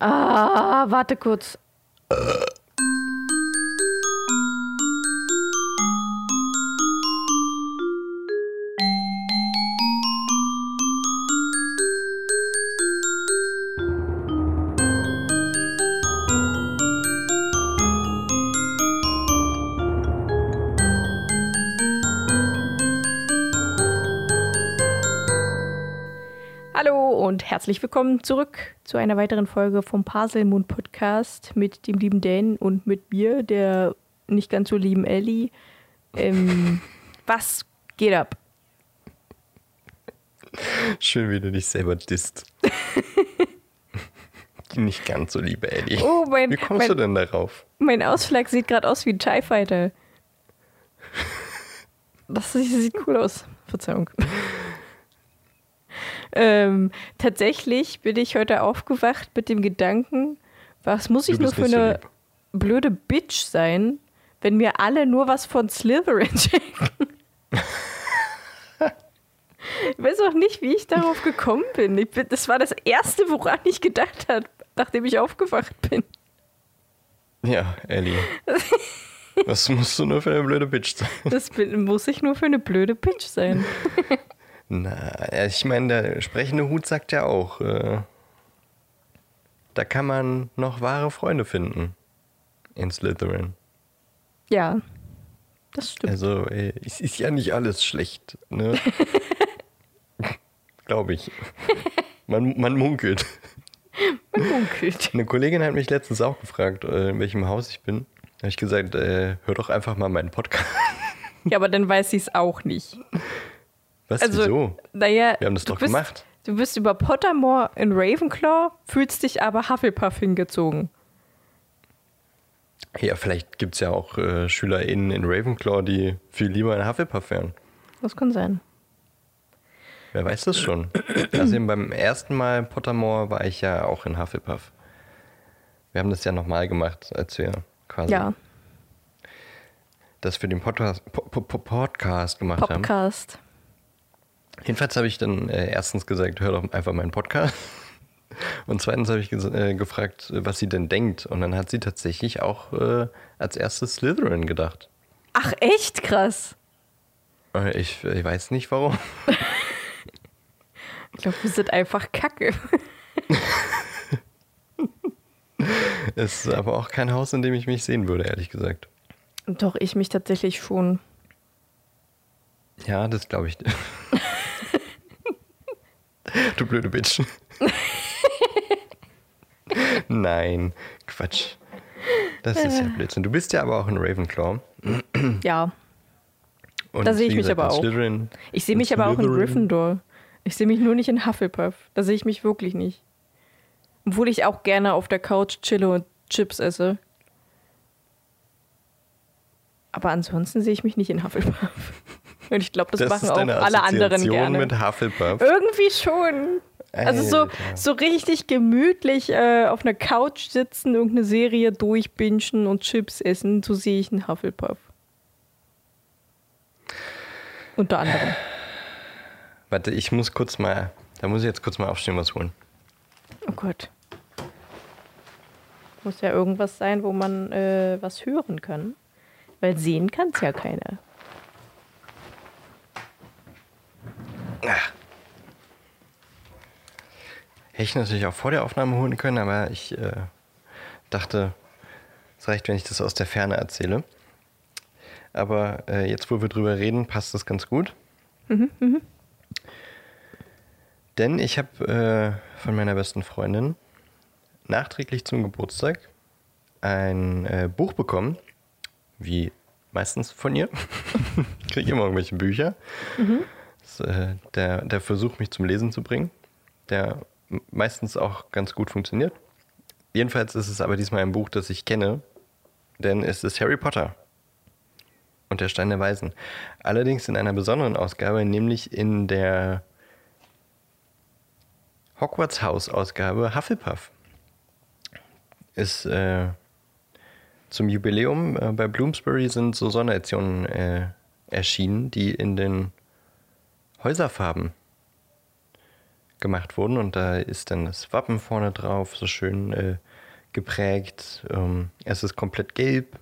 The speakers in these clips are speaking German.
Ah, warte kurz. Herzlich willkommen zurück zu einer weiteren Folge vom Parselmund Podcast mit dem lieben Dan und mit mir, der nicht ganz so lieben Ellie. Ähm, was geht ab? Schön, wie du dich selber disst. Die nicht ganz so liebe Ellie. Oh, mein, Wie kommst mein, du denn darauf? mein Ausschlag sieht gerade aus wie ein TIE Fighter. Das sieht cool aus. Verzeihung. Ähm, tatsächlich bin ich heute aufgewacht mit dem Gedanken, was muss ich nur für so eine lieb. blöde Bitch sein, wenn mir alle nur was von Slytherin schenken. ich weiß auch nicht, wie ich darauf gekommen bin. Ich bin. Das war das Erste, woran ich gedacht habe, nachdem ich aufgewacht bin. Ja, Ellie. Was musst du nur für eine blöde Bitch sein? Das bin, muss ich nur für eine blöde Bitch sein. Na, ich meine, der sprechende Hut sagt ja auch, äh, da kann man noch wahre Freunde finden. In Slytherin. Ja, das stimmt. Also, äh, es ist ja nicht alles schlecht, ne? Glaube ich. Man, man munkelt. Man munkelt. Eine Kollegin hat mich letztens auch gefragt, äh, in welchem Haus ich bin. Da habe ich gesagt, äh, hör doch einfach mal meinen Podcast. Ja, aber dann weiß ich es auch nicht. Was, Also, wieso? naja, Wir haben das du doch bist, gemacht. Du bist über Pottermore in Ravenclaw, fühlst dich aber Hufflepuff hingezogen. Ja, vielleicht gibt es ja auch äh, SchülerInnen in Ravenclaw, die viel lieber in Hufflepuff wären. Das kann sein. Wer weiß das schon. Außerdem beim ersten Mal Pottermore war ich ja auch in Hufflepuff. Wir haben das ja nochmal gemacht, als wir quasi Ja, das für den Podcast, po po po Podcast gemacht haben. Podcast. Jedenfalls habe ich dann äh, erstens gesagt, hör doch einfach meinen Podcast. Und zweitens habe ich äh, gefragt, was sie denn denkt. Und dann hat sie tatsächlich auch äh, als erstes Slytherin gedacht. Ach, echt krass. Äh, Ich, ich weiß nicht warum. Ich glaube, wir sind einfach kacke. Es ist aber auch kein Haus, in dem ich mich sehen würde, ehrlich gesagt. Doch, ich mich tatsächlich schon. Ja, das glaube ich. Du blöde Bitch. Nein, Quatsch. Das ist ja Blödsinn. Du bist ja aber auch in Ravenclaw. Ja, Und Da sehe ich mich aber auch. Slytherin, ich sehe mich aber auch in. Gryffindor. Ich sehe mich nur nicht in Hufflepuff. Da sehe ich mich wirklich nicht. Obwohl ich auch gerne auf der Couch chille und Chips esse. Aber ansonsten sehe ich mich nicht in Hufflepuff. Und ich glaube, das, Das machen ist auch alle anderen gerne. mit Hufflepuff. Irgendwie schon. Also so, so richtig gemütlich äh, auf einer Couch sitzen, irgendeine Serie durchbingen und Chips essen, so sehe ich einen Hufflepuff. Unter anderem. Warte, ich muss kurz mal, da muss ich jetzt kurz mal aufstehen, was holen. Oh Gott. Muss ja irgendwas sein, wo man äh, was hören kann. Weil sehen kann es ja keiner. Hätte ich natürlich auch vor der Aufnahme holen können, aber ich äh, dachte, es reicht, wenn ich das aus der Ferne erzähle. Aber äh, jetzt, wo wir drüber reden, passt das ganz gut. Denn ich habe äh, von meiner besten Freundin nachträglich zum Geburtstag ein äh, Buch bekommen, wie meistens von ihr. ich kriege immer irgendwelche Bücher. Ist, äh, der, der Versuch, mich zum Lesen zu bringen, der meistens auch ganz gut funktioniert. Jedenfalls ist es aber diesmal ein Buch, das ich kenne, denn es ist Harry Potter und der Stein der Weisen. Allerdings in einer besonderen Ausgabe, nämlich in der Hogwarts House Ausgabe Hufflepuff. Ist äh, zum Jubiläum äh, bei Bloomsbury sind so Sondereditionen äh, erschienen, die in den Häuserfarben gemacht wurden. Und da ist dann das Wappen vorne drauf, so schön äh, geprägt. Ähm, es ist komplett gelb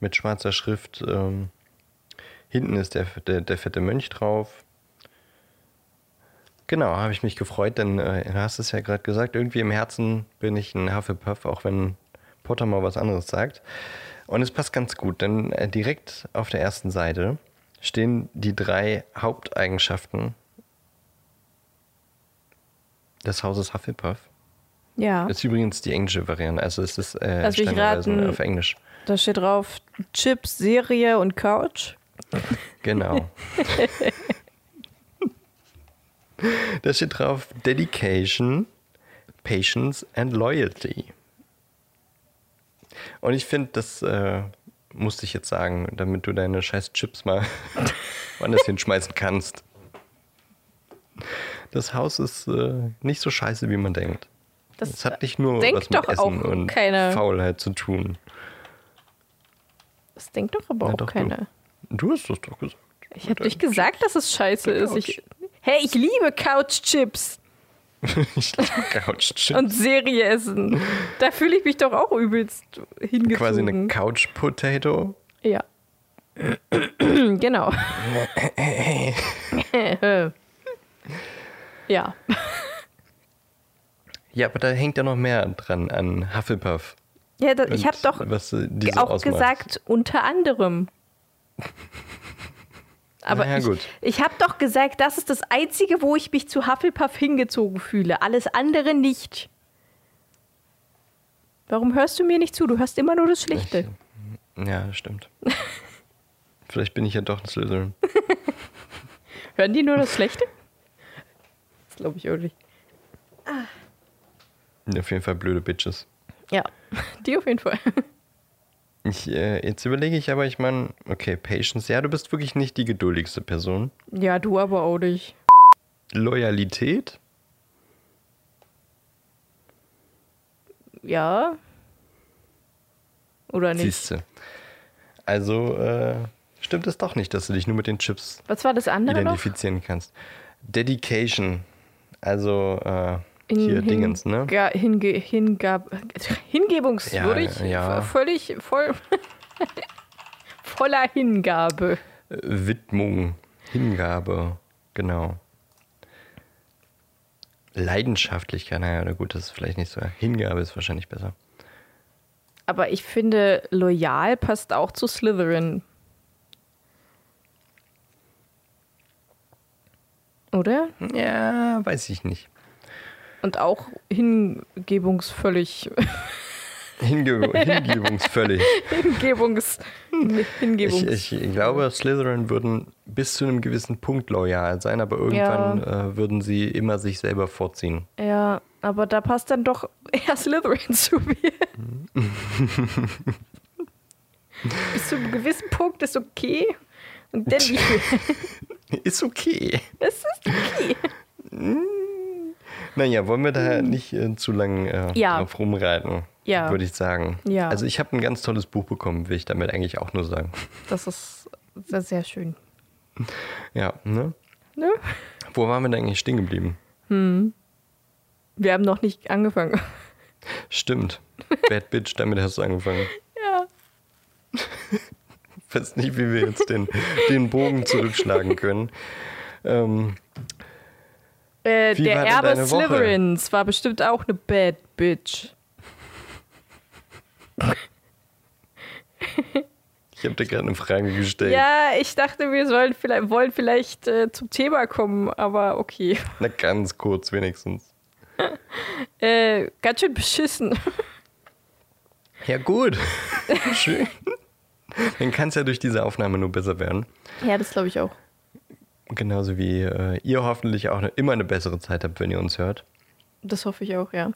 mit schwarzer Schrift. Ähm, hinten ist der, der, der fette Mönch drauf. Genau, habe ich mich gefreut, denn äh, du hast es ja gerade gesagt, irgendwie im Herzen bin ich ein Hufflepuff, auch wenn Potter mal was anderes sagt. Und es passt ganz gut, denn äh, direkt auf der ersten Seite stehen die drei Haupteigenschaften des Hauses Hufflepuff. Ja. Das ist übrigens die englische Variante, also es ist äh, standardweise raten. auf Englisch. Da steht drauf Chips, Serie und Couch. Genau. da steht drauf Dedication, Patience and Loyalty. Und ich finde, das äh, musste ich jetzt sagen, damit du deine scheiß Chips mal woanders hinschmeißen kannst. Das Haus ist äh, nicht so scheiße, wie man denkt. Das Es hat nicht nur was mit Essen und keiner. Faulheit zu tun. Das denkt doch aber Na auch doch, keiner. Du hast das doch gesagt. Ich habe nicht gesagt, dass es scheiße ist. Ich, hey, ich liebe Couchchips ich Couch-Chips. und Serie essen. Da fühle ich mich doch auch übelst hingezogen. Quasi eine Couch-Potato. Ja. genau. ja. Ja, aber da hängt ja noch mehr dran an Hufflepuff. ja da, ich habe doch was äh, auch ausmacht. gesagt, unter anderem. Aber ja, ich, ich habe doch gesagt, das ist das Einzige, wo ich mich zu Hufflepuff hingezogen fühle. Alles andere nicht. Warum hörst du mir nicht zu? Du hörst immer nur das Schlechte. Ja, das stimmt. Vielleicht bin ich ja doch ein Slytherin. Hören die nur das Schlechte? Das glaube ich auch nicht. Auf jeden Fall blöde Bitches. Ja, die auf jeden Fall. Ich, äh, jetzt überlege ich aber, ich meine, okay, Patience, ja, du bist wirklich nicht die geduldigste Person. Ja, du aber auch nicht. Loyalität? Ja. Oder nicht? Siehste. Also, äh, stimmt es doch nicht, dass du dich nur mit den Chips Was war das andere noch? identifizieren kannst. Dedication. Also, äh, hier hin- Dingens, ne? Hinge, hingab, hingebungswürdig. Ja, ja. Völlig voll. voller Hingabe. Widmung, Hingabe, genau. Leidenschaftlichkeit, naja, na gut, das ist vielleicht nicht so. Hingabe ist wahrscheinlich besser. Aber ich finde, loyal passt auch zu Slytherin. Oder? Ja, weiß ich nicht. Und auch hingebungsvöllig. Hinge hingebungsvöllig. Hingebungs. Hingebungs. Ich, ich glaube, Slytherin würden bis zu einem gewissen Punkt loyal sein, aber irgendwann äh, würden sie immer sich selber vorziehen. Ja, aber da passt dann doch eher Slytherin zu mir. Bis zu einem gewissen Punkt ist okay. Und dann. Ist okay. Es ist okay. Naja, wollen wir da nicht äh, zu lange äh, Ja. drauf rumreiten, Ja. würde ich sagen. Ja. Also ich habe ein ganz tolles Buch bekommen, will ich damit eigentlich auch nur sagen. Das ist sehr, sehr schön. Ja, ne? Ne? Wo waren wir denn eigentlich stehen geblieben? Wir haben noch nicht angefangen. Stimmt. Bad Bitch, damit hast du angefangen. Ja. Ich weiß nicht, wie wir jetzt den, den Bogen zurückschlagen können. Ähm, Äh, der Erbe? Slytherins war bestimmt auch eine Bad Bitch. ich habe dir gerade eine Frage gestellt. Ja, ich dachte, wir sollen vielleicht, wollen vielleicht äh, zum Thema kommen, aber okay. Na, ganz kurz wenigstens. Äh, ganz schön beschissen. Ja, gut. Schön. Dann kann es ja durch diese Aufnahme nur besser werden. Ja, das glaube ich auch. Genauso wie äh, ihr hoffentlich auch eine, immer eine bessere Zeit habt, wenn ihr uns hört. Das hoffe ich auch, ja.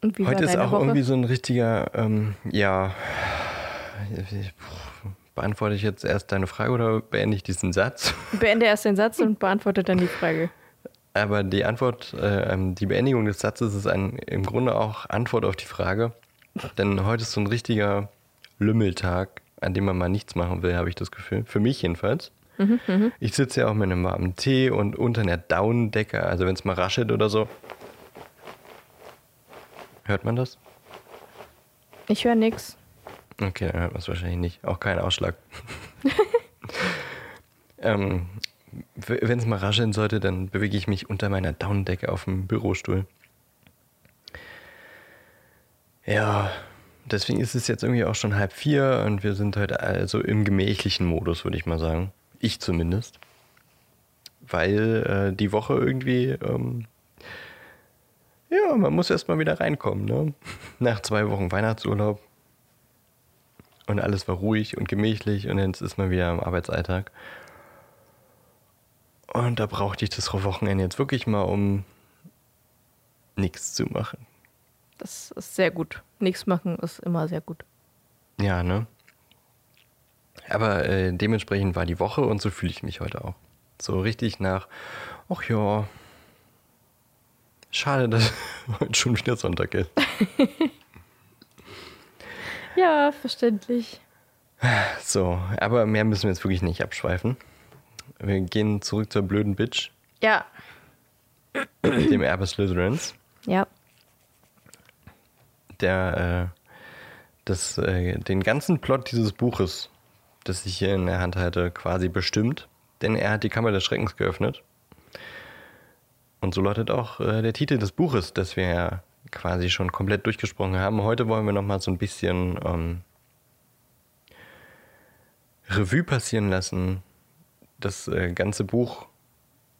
Und wie Heute ist auch Woche? irgendwie so ein richtiger, ähm, ja, beantworte ich jetzt erst deine Frage oder beende ich diesen Satz? Beende erst den Satz und beantworte dann die Frage. Aber die Antwort, äh, die Beendigung des Satzes ist ein, im Grunde auch Antwort auf die Frage. Denn heute ist so ein richtiger Lümmeltag, an dem man mal nichts machen will, habe ich das Gefühl. Für mich jedenfalls. Ich sitze ja auch mit einem warmen Tee und unter einer Daunendecke, also wenn es mal raschelt oder so. Hört man das? Ich höre nix. Okay, dann hört man es wahrscheinlich nicht. Auch kein Ausschlag. ähm, wenn es mal rascheln sollte, dann bewege ich mich unter meiner Daunendecke auf dem Bürostuhl. Ja, deswegen ist es jetzt irgendwie auch schon halb vier und wir sind heute also im gemächlichen Modus, würde ich mal sagen. Ich zumindest. Weil äh, die Woche irgendwie, ähm, ja, man muss erst mal wieder reinkommen, ne? Nach zwei Wochen Weihnachtsurlaub. Und alles war ruhig und gemächlich und jetzt ist man wieder im Arbeitsalltag. Und da brauchte ich das Wochenende jetzt wirklich mal, um nichts zu machen. Das ist sehr gut. Nichts machen ist immer sehr gut. Ja, ne? Aber äh, dementsprechend war die Woche und so fühle ich mich heute auch. So richtig nach, ach ja, schade, dass heute schon wieder Sonntag ist. Ja, verständlich. So, aber mehr müssen wir jetzt wirklich nicht abschweifen. Wir gehen zurück zur blöden Bitch, Ja, dem Erbe Slytherins, ja. Der äh, das, äh, den ganzen Plot dieses Buches, das ich hier in der Hand halte, quasi bestimmt. Denn er hat die Kammer des Schreckens geöffnet. Und so lautet auch äh, der Titel des Buches, das wir ja quasi schon komplett durchgesprochen haben. Heute wollen wir nochmal so ein bisschen ähm, Revue passieren lassen. Das äh, ganze Buch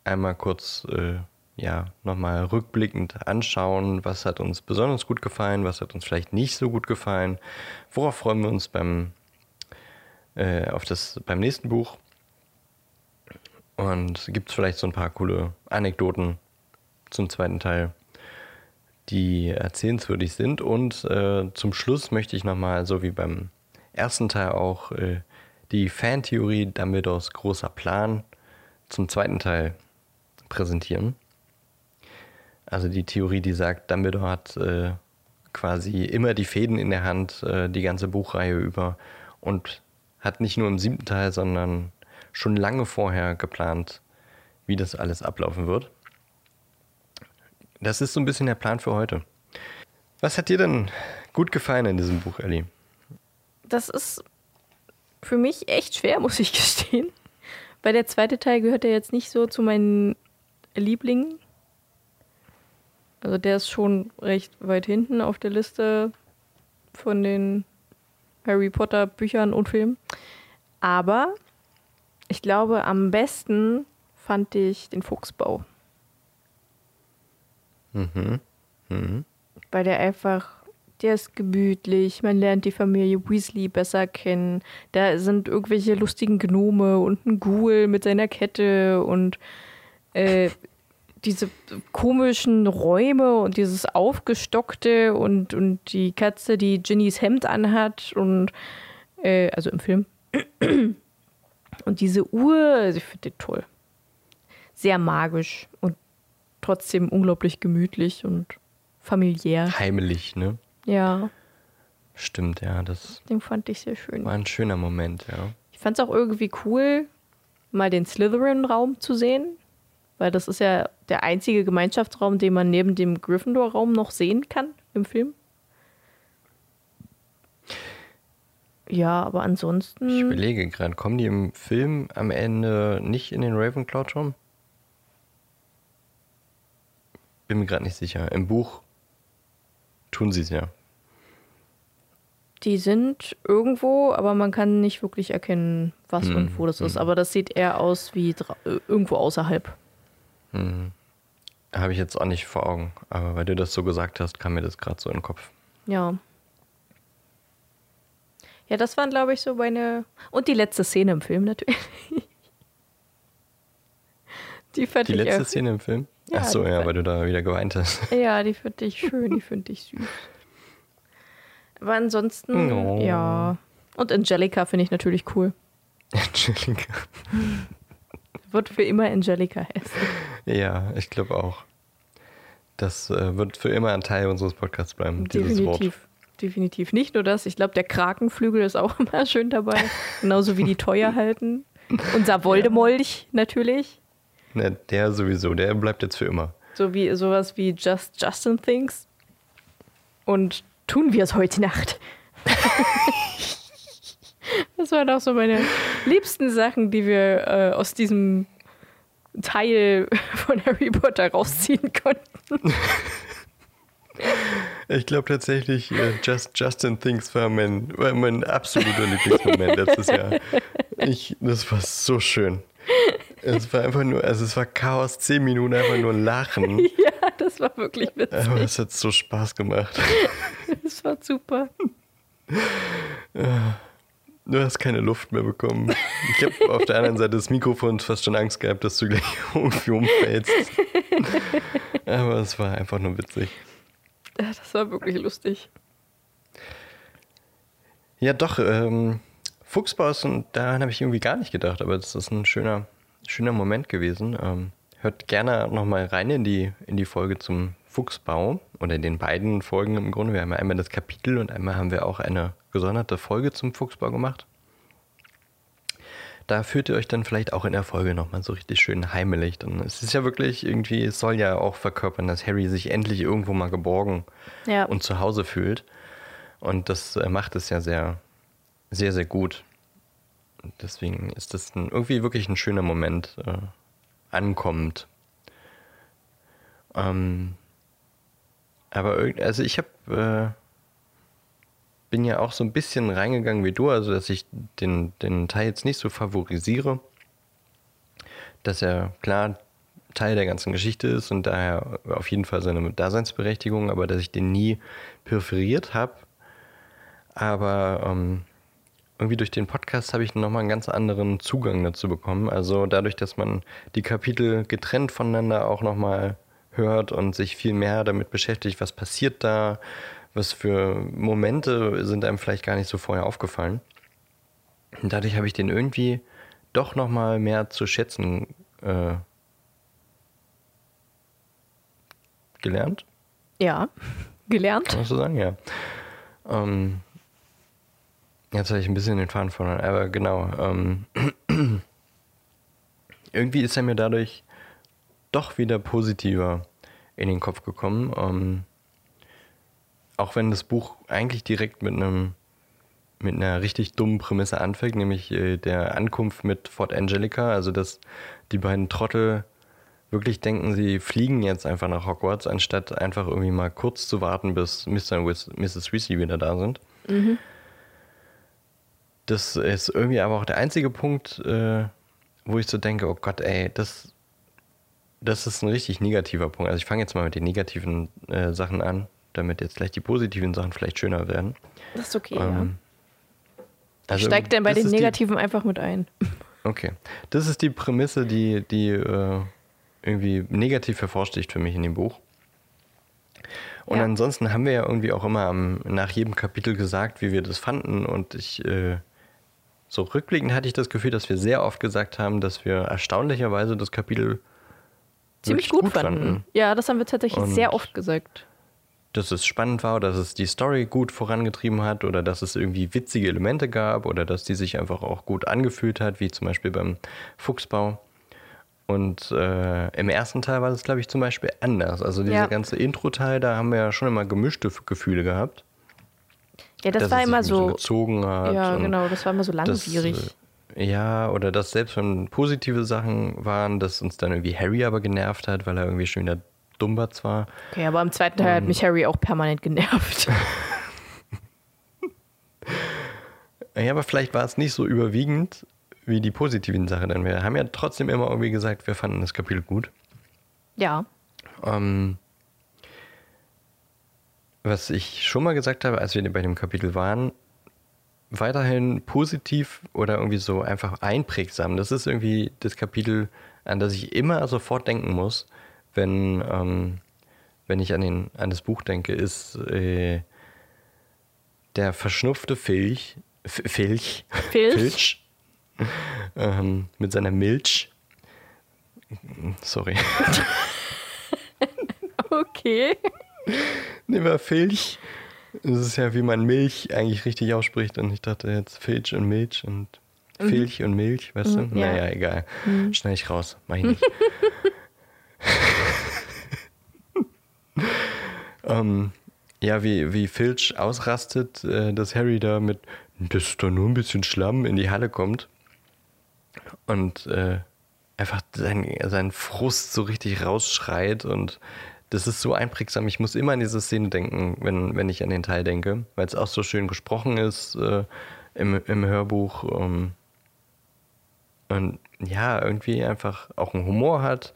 einmal kurz äh, ja, nochmal rückblickend anschauen. Was hat uns besonders gut gefallen, was hat uns vielleicht nicht so gut gefallen. Worauf freuen wir uns beim, äh, auf das, beim nächsten Buch? Und gibt es vielleicht so ein paar coole Anekdoten zum zweiten Teil, die erzählenswürdig sind. Und äh, zum Schluss möchte ich nochmal, so wie beim ersten Teil auch, äh, die Fantheorie Dumbledores großer Plan zum zweiten Teil präsentieren. Also die Theorie, die sagt, Dumbledore hat äh, quasi immer die Fäden in der Hand, äh, die ganze Buchreihe über und hat nicht nur im siebten Teil, sondern schon lange vorher geplant, wie das alles ablaufen wird. Das ist so ein bisschen der Plan für heute. Was hat dir denn gut gefallen in diesem Buch, Ellie? Das ist für mich echt schwer, muss ich gestehen. Weil der zweite Teil gehört ja jetzt nicht so zu meinen Lieblingen. Also der ist schon recht weit hinten auf der Liste von den Harry Potter Büchern und Filmen. Aber ich glaube, am besten fand ich den Fuchsbau. Mhm. Mhm. weil der einfach, der ist gemütlich, man lernt die Familie Weasley besser kennen. Da sind irgendwelche lustigen Gnome und ein Ghoul mit seiner Kette und äh, diese komischen Räume und dieses Aufgestockte und, und die Katze, die Ginnys Hemd anhat und äh, also im Film. Und diese Uhr, also ich finde den toll. Sehr magisch und trotzdem unglaublich gemütlich und familiär. Heimlich, ne? Ja, Stimmt, ja, das den fand ich sehr schön. war ein schöner Moment, ja. Ich fand es auch irgendwie cool, mal den Slytherin-Raum zu sehen, weil das ist ja der einzige Gemeinschaftsraum, den man neben dem Gryffindor-Raum noch sehen kann im Film. Ja, aber Ich ansonsten. überlege gerade, kommen die im Film am Ende nicht in den Ravenclaw-Turm? Bin mir gerade nicht sicher. Im Buch tun sie es ja. Die sind irgendwo, aber man kann nicht wirklich erkennen, was Hm, und wo das ist. Aber das sieht eher aus wie äh, irgendwo außerhalb. Habe ich jetzt auch nicht vor Augen. Aber weil du das so gesagt hast, kam mir das gerade so in den Kopf. Ja. Ja, das waren, glaube ich, so meine. Und die letzte Szene im Film natürlich. Die fand Die ich letzte auch- Szene im Film? Ja, Ach so, ja, fand- weil du da wieder geweint hast. Ja, die finde ich schön, die finde ich süß. Aber ansonsten, Oh. ja. Und Angelica finde ich natürlich cool. Angelica. Wird für immer Angelica heißen. Ja, ich glaube auch. Das äh, wird für immer ein Teil unseres Podcasts bleiben, dieses Wort. Definitiv. Definitiv. Nicht nur das, ich glaube, der Krakenflügel ist auch immer schön dabei. Genauso wie die Teuer halten. Unser Voldemolch natürlich. Na, der sowieso, der bleibt jetzt für immer. So wie sowas wie Just Justin Thinks. Und tun wir es heute Nacht. das waren auch so meine liebsten Sachen, die wir äh, aus diesem Teil von Harry Potter rausziehen konnten. Ich glaube tatsächlich, äh, Just Justin Thinks war mein, war mein absoluter Lieblingsmoment letztes Jahr. Ich, das war so schön. Es war einfach nur, also es war Chaos, zehn Minuten einfach nur Lachen. ja, das war wirklich witzig. Aber es hat so Spaß gemacht. Das war super. Du hast keine Luft mehr bekommen. Ich habe auf der anderen Seite des Mikrofons fast schon Angst gehabt, dass du gleich irgendwie umfällst. Aber es war einfach nur witzig. Ja, Das war wirklich lustig. Ja, doch, ähm, Fuchsbaus, und daran habe ich irgendwie gar nicht gedacht, aber das ist ein schöner, schöner Moment gewesen. Ähm, hört gerne nochmal rein in die, in die Folge zum Fuchsbau oder in den beiden Folgen im Grunde. Wir haben ja einmal das Kapitel und einmal haben wir auch eine gesonderte Folge zum Fuchsbau gemacht. Da führt ihr euch dann vielleicht auch in der Folge nochmal so richtig schön heimelig. Und es ist ja wirklich irgendwie, es soll ja auch verkörpern, dass Harry sich endlich irgendwo mal geborgen Ja. und zu Hause fühlt. Und das äh, macht es ja sehr, sehr, sehr gut. Deswegen ist das ein, irgendwie wirklich ein schöner Moment, äh, ankommt. Ähm, aber also ich habe, äh, bin ja auch so ein bisschen reingegangen wie du, also dass ich den, den Teil jetzt nicht so favorisiere, dass er klar Teil der ganzen Geschichte ist und daher auf jeden Fall seine Daseinsberechtigung, aber dass ich den nie perferiert habe. Aber ähm, irgendwie durch den Podcast habe ich nochmal einen ganz anderen Zugang dazu bekommen. Also dadurch, dass man die Kapitel getrennt voneinander auch nochmal hört und sich viel mehr damit beschäftigt, was passiert da, was für Momente sind einem vielleicht gar nicht so vorher aufgefallen. Und dadurch habe ich den irgendwie doch nochmal mehr zu schätzen äh, gelernt. Ja, gelernt. Kann man so sagen, ja. Ähm, jetzt habe ich ein bisschen den Faden verloren, aber genau. Ähm, irgendwie ist er mir dadurch doch wieder positiver in den Kopf gekommen. Ähm, auch wenn das Buch eigentlich direkt mit einem mit einer richtig dummen Prämisse anfängt, nämlich äh, der Ankunft mit Fort Angelica, also dass die beiden Trottel wirklich denken, sie fliegen jetzt einfach nach Hogwarts, anstatt einfach irgendwie mal kurz zu warten, bis Mr. und Mrs. Weasley wieder da sind. Das ist irgendwie aber auch der einzige Punkt, äh, wo ich so denke, oh Gott, ey, das, das ist ein richtig negativer Punkt. Also ich fange jetzt mal mit den negativen äh, Sachen an, damit jetzt gleich die positiven Sachen vielleicht schöner werden. Das ist okay, Ähm, ja. also Steigt denn bei den ist die- Negativen einfach mit ein. Okay. Das ist die Prämisse, die, die äh, irgendwie negativ hervorsticht für mich in dem Buch. Und Ja. ansonsten haben wir ja irgendwie auch immer am, nach jedem Kapitel gesagt, wie wir das fanden. Und ich, äh, so rückblickend hatte ich das Gefühl, dass wir sehr oft gesagt haben, dass wir erstaunlicherweise das Kapitel Ziemlich wirklich gut, fanden. Ja, das haben wir tatsächlich Und- sehr oft gesagt. Dass es spannend war, dass es die Story gut vorangetrieben hat oder dass es irgendwie witzige Elemente gab oder dass die sich einfach auch gut angefühlt hat, wie zum Beispiel beim Fuchsbau. Und äh, im ersten Teil war das, glaube ich, zum Beispiel anders. Also dieser Ja. ganze Intro-Teil, da haben wir ja schon immer gemischte Gefühle gehabt. Ja, das war immer so. gezogen hat. Ja, genau, das war immer so langwierig. äh, ja, oder dass selbst wenn positive Sachen waren, dass uns dann irgendwie Harry aber genervt hat, weil er irgendwie schon wieder Dummbatz war. Okay, aber im zweiten Teil hat mich Harry auch permanent genervt. Ja, aber vielleicht war es nicht so überwiegend wie die positiven Sachen, denn wir haben ja trotzdem immer irgendwie gesagt, wir fanden das Kapitel gut. ja. Ähm, was ich schon mal gesagt habe, als wir bei dem Kapitel waren, weiterhin positiv oder irgendwie so einfach einprägsam. Das ist irgendwie das Kapitel, an das ich immer sofort denken muss, wenn, ähm, wenn ich an, den, an das Buch denke, ist äh, der verschnupfte Filch, F Filch, Filch? Filch ähm, mit seiner Milch. Sorry. Okay. Nehmen wir Filch. Das ist ja, wie man Milch eigentlich richtig ausspricht. Und ich dachte jetzt Filch und Milch. Und Filch und Milch, weißt du? Mhm, ja. Naja, egal. Schneide ich raus, mach ich nicht. ähm, ja, wie, wie Filch ausrastet, äh, dass Harry da mit, das ist doch nur ein bisschen Schlamm, in die Halle kommt. Und äh, einfach seinen, seinen Frust so richtig rausschreit und das ist so einprägsam. Ich muss immer an diese Szene denken, wenn, wenn ich an den Teil denke, weil es auch so schön gesprochen ist äh, im, im Hörbuch. Ähm, und ja, irgendwie einfach auch einen Humor hat.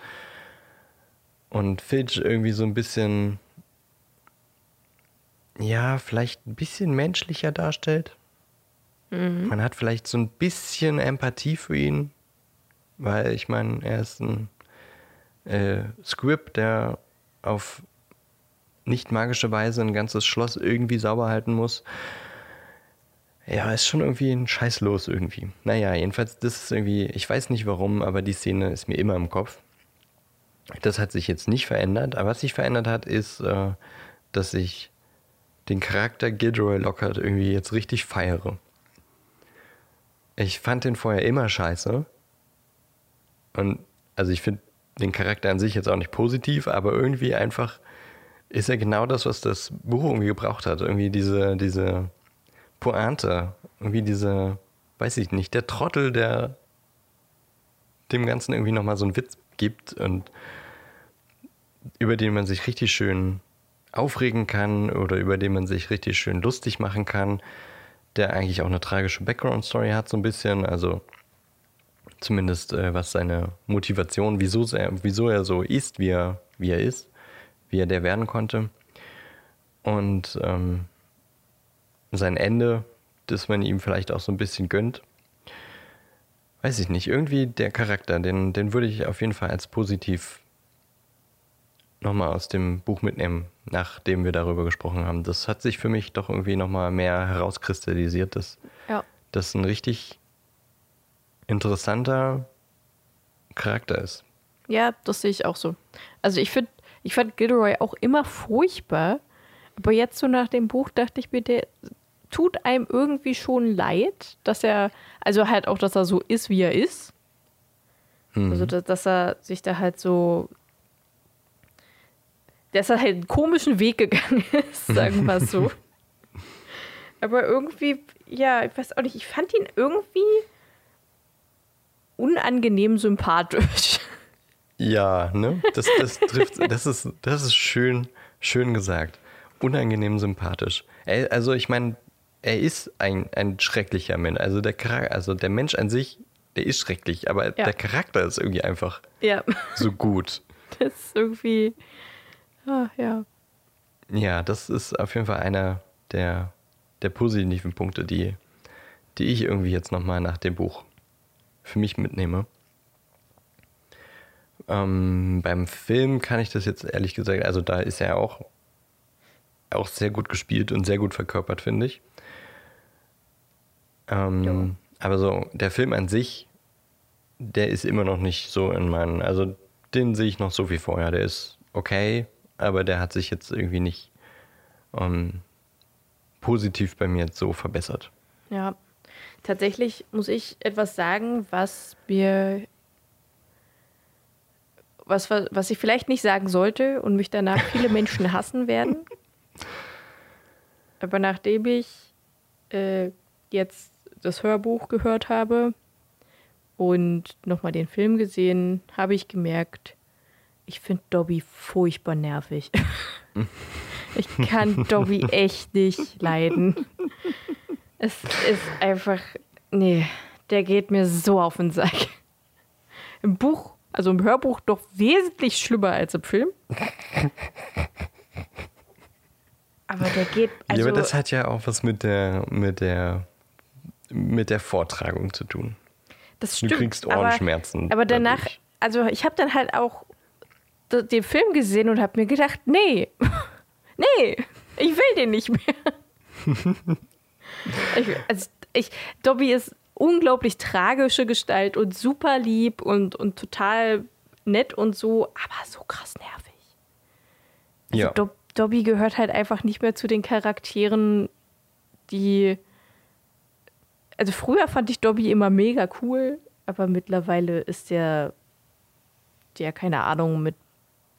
Und Filch irgendwie so ein bisschen, ja, vielleicht ein bisschen menschlicher darstellt. Man hat vielleicht so ein bisschen Empathie für ihn, weil ich meine, er ist ein äh, Script, der auf nicht magische Weise ein ganzes Schloss irgendwie sauber halten muss. Ja, ist schon irgendwie ein Scheiß los irgendwie. Naja, jedenfalls, das ist irgendwie, ich weiß nicht warum, aber die Szene ist mir immer im Kopf. Das hat sich jetzt nicht verändert, aber was sich verändert hat, ist, äh, dass ich den Charakter Gilderoy Lockhart irgendwie jetzt richtig feiere. Ich fand den vorher immer scheiße. Und also ich finde den Charakter an sich jetzt auch nicht positiv, aber irgendwie einfach ist er genau das, was das Buch irgendwie gebraucht hat. Irgendwie diese, diese Pointe, irgendwie diese, weiß ich nicht, der Trottel, der dem Ganzen irgendwie nochmal so einen Witz gibt und über den man sich richtig schön aufregen kann oder über den man sich richtig schön lustig machen kann, der eigentlich auch eine tragische Background-Story hat, so ein bisschen. Also zumindest äh, was seine Motivation, wieso er, wieso er so ist, wie er, wie er ist, wie er der werden konnte. Und ähm, sein Ende, das man ihm vielleicht auch so ein bisschen gönnt. Weiß ich nicht, irgendwie der Charakter, den, den würde ich auf jeden Fall als positiv nochmal aus dem Buch mitnehmen, nachdem wir darüber gesprochen haben. Das hat sich für mich doch irgendwie nochmal mehr herauskristallisiert, dass Ja. das ein richtig interessanter Charakter ist. Ja, das sehe ich auch so. Also ich finde, ich fand Gilderoy auch immer furchtbar, aber jetzt so nach dem Buch dachte ich mir, der tut einem irgendwie schon leid, dass er, also halt auch, dass er so ist, wie er ist. Also dass, dass er sich da halt so, dass er halt einen komischen Weg gegangen ist, sagen wir es so. aber irgendwie, ja, ich weiß auch nicht, ich fand ihn irgendwie unangenehm sympathisch. Ja, ne? Das, das trifft, das ist, das ist schön, schön gesagt. Unangenehm sympathisch. Also ich meine, er ist ein, ein schrecklicher Mensch. Also der Charakter, also der Mensch an sich, der ist schrecklich, aber Ja. der Charakter ist irgendwie einfach Ja, so gut. das ist irgendwie, ah, ja. Ja, das ist auf jeden Fall einer der, der positiven Punkte, die, die ich irgendwie jetzt nochmal nach dem Buch für mich mitnehme. Ähm, beim Film kann ich das jetzt ehrlich gesagt, also da ist er auch, auch sehr gut gespielt und sehr gut verkörpert, finde ich. Ähm, aber so, der Film an sich, der ist immer noch nicht so in meinen, also den sehe ich noch so wie vorher. Der ist okay, aber der hat sich jetzt irgendwie nicht ähm, positiv bei mir jetzt so verbessert. Ja, tatsächlich muss ich etwas sagen, was mir, was, was ich vielleicht nicht sagen sollte und mich danach viele Menschen hassen werden. Aber nachdem ich äh, jetzt das Hörbuch gehört habe und nochmal den Film gesehen, habe ich gemerkt, ich finde Dobby furchtbar nervig. ich kann Dobby echt nicht leiden. Es ist einfach, nee, der geht mir so auf den Sack. Im Buch, also im Hörbuch doch wesentlich schlimmer als im Film. Aber der geht, also, ja, aber das hat ja auch was mit der, mit der, mit der Vortragung zu tun. das Du stimmt. kriegst aber, Ohrenschmerzen. aber danach, dadurch. also ich habe dann halt auch den Film gesehen und habe mir gedacht, nee, nee, ich will den nicht mehr. ich, also ich, Dobby ist unglaublich tragische Gestalt und super lieb und, und total nett und so, aber so krass nervig. Also Ja. Dob Dobby gehört halt einfach nicht mehr zu den Charakteren, die also früher fand ich Dobby immer mega cool, aber mittlerweile ist der, der, keine Ahnung, mit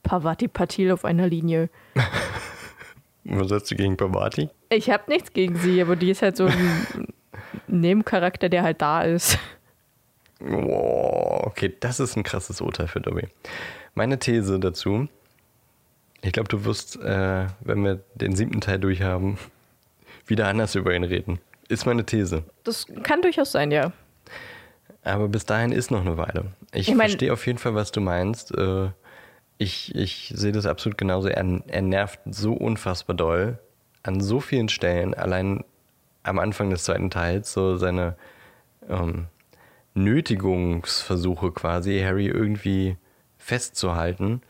Pavati Patil auf einer Linie. Was hast du gegen Pavati? Ich habe nichts gegen sie, aber die ist halt so ein Nebencharakter, der halt da ist. Wow, okay, das ist ein krasses Urteil für Dobby. Meine These dazu, ich glaube, du wirst, äh, wenn wir den siebten Teil durchhaben, wieder anders über ihn reden. Ist meine These. Das kann durchaus sein, ja. Aber bis dahin ist noch eine Weile. Ich, Ich mein- verstehe auf jeden Fall, was du meinst. Äh, ich, ich sehe das absolut genauso. Er, er nervt so unfassbar doll an so vielen Stellen. Allein am Anfang des zweiten Teils, so seine ähm, Nötigungsversuche quasi, Harry irgendwie festzuhalten.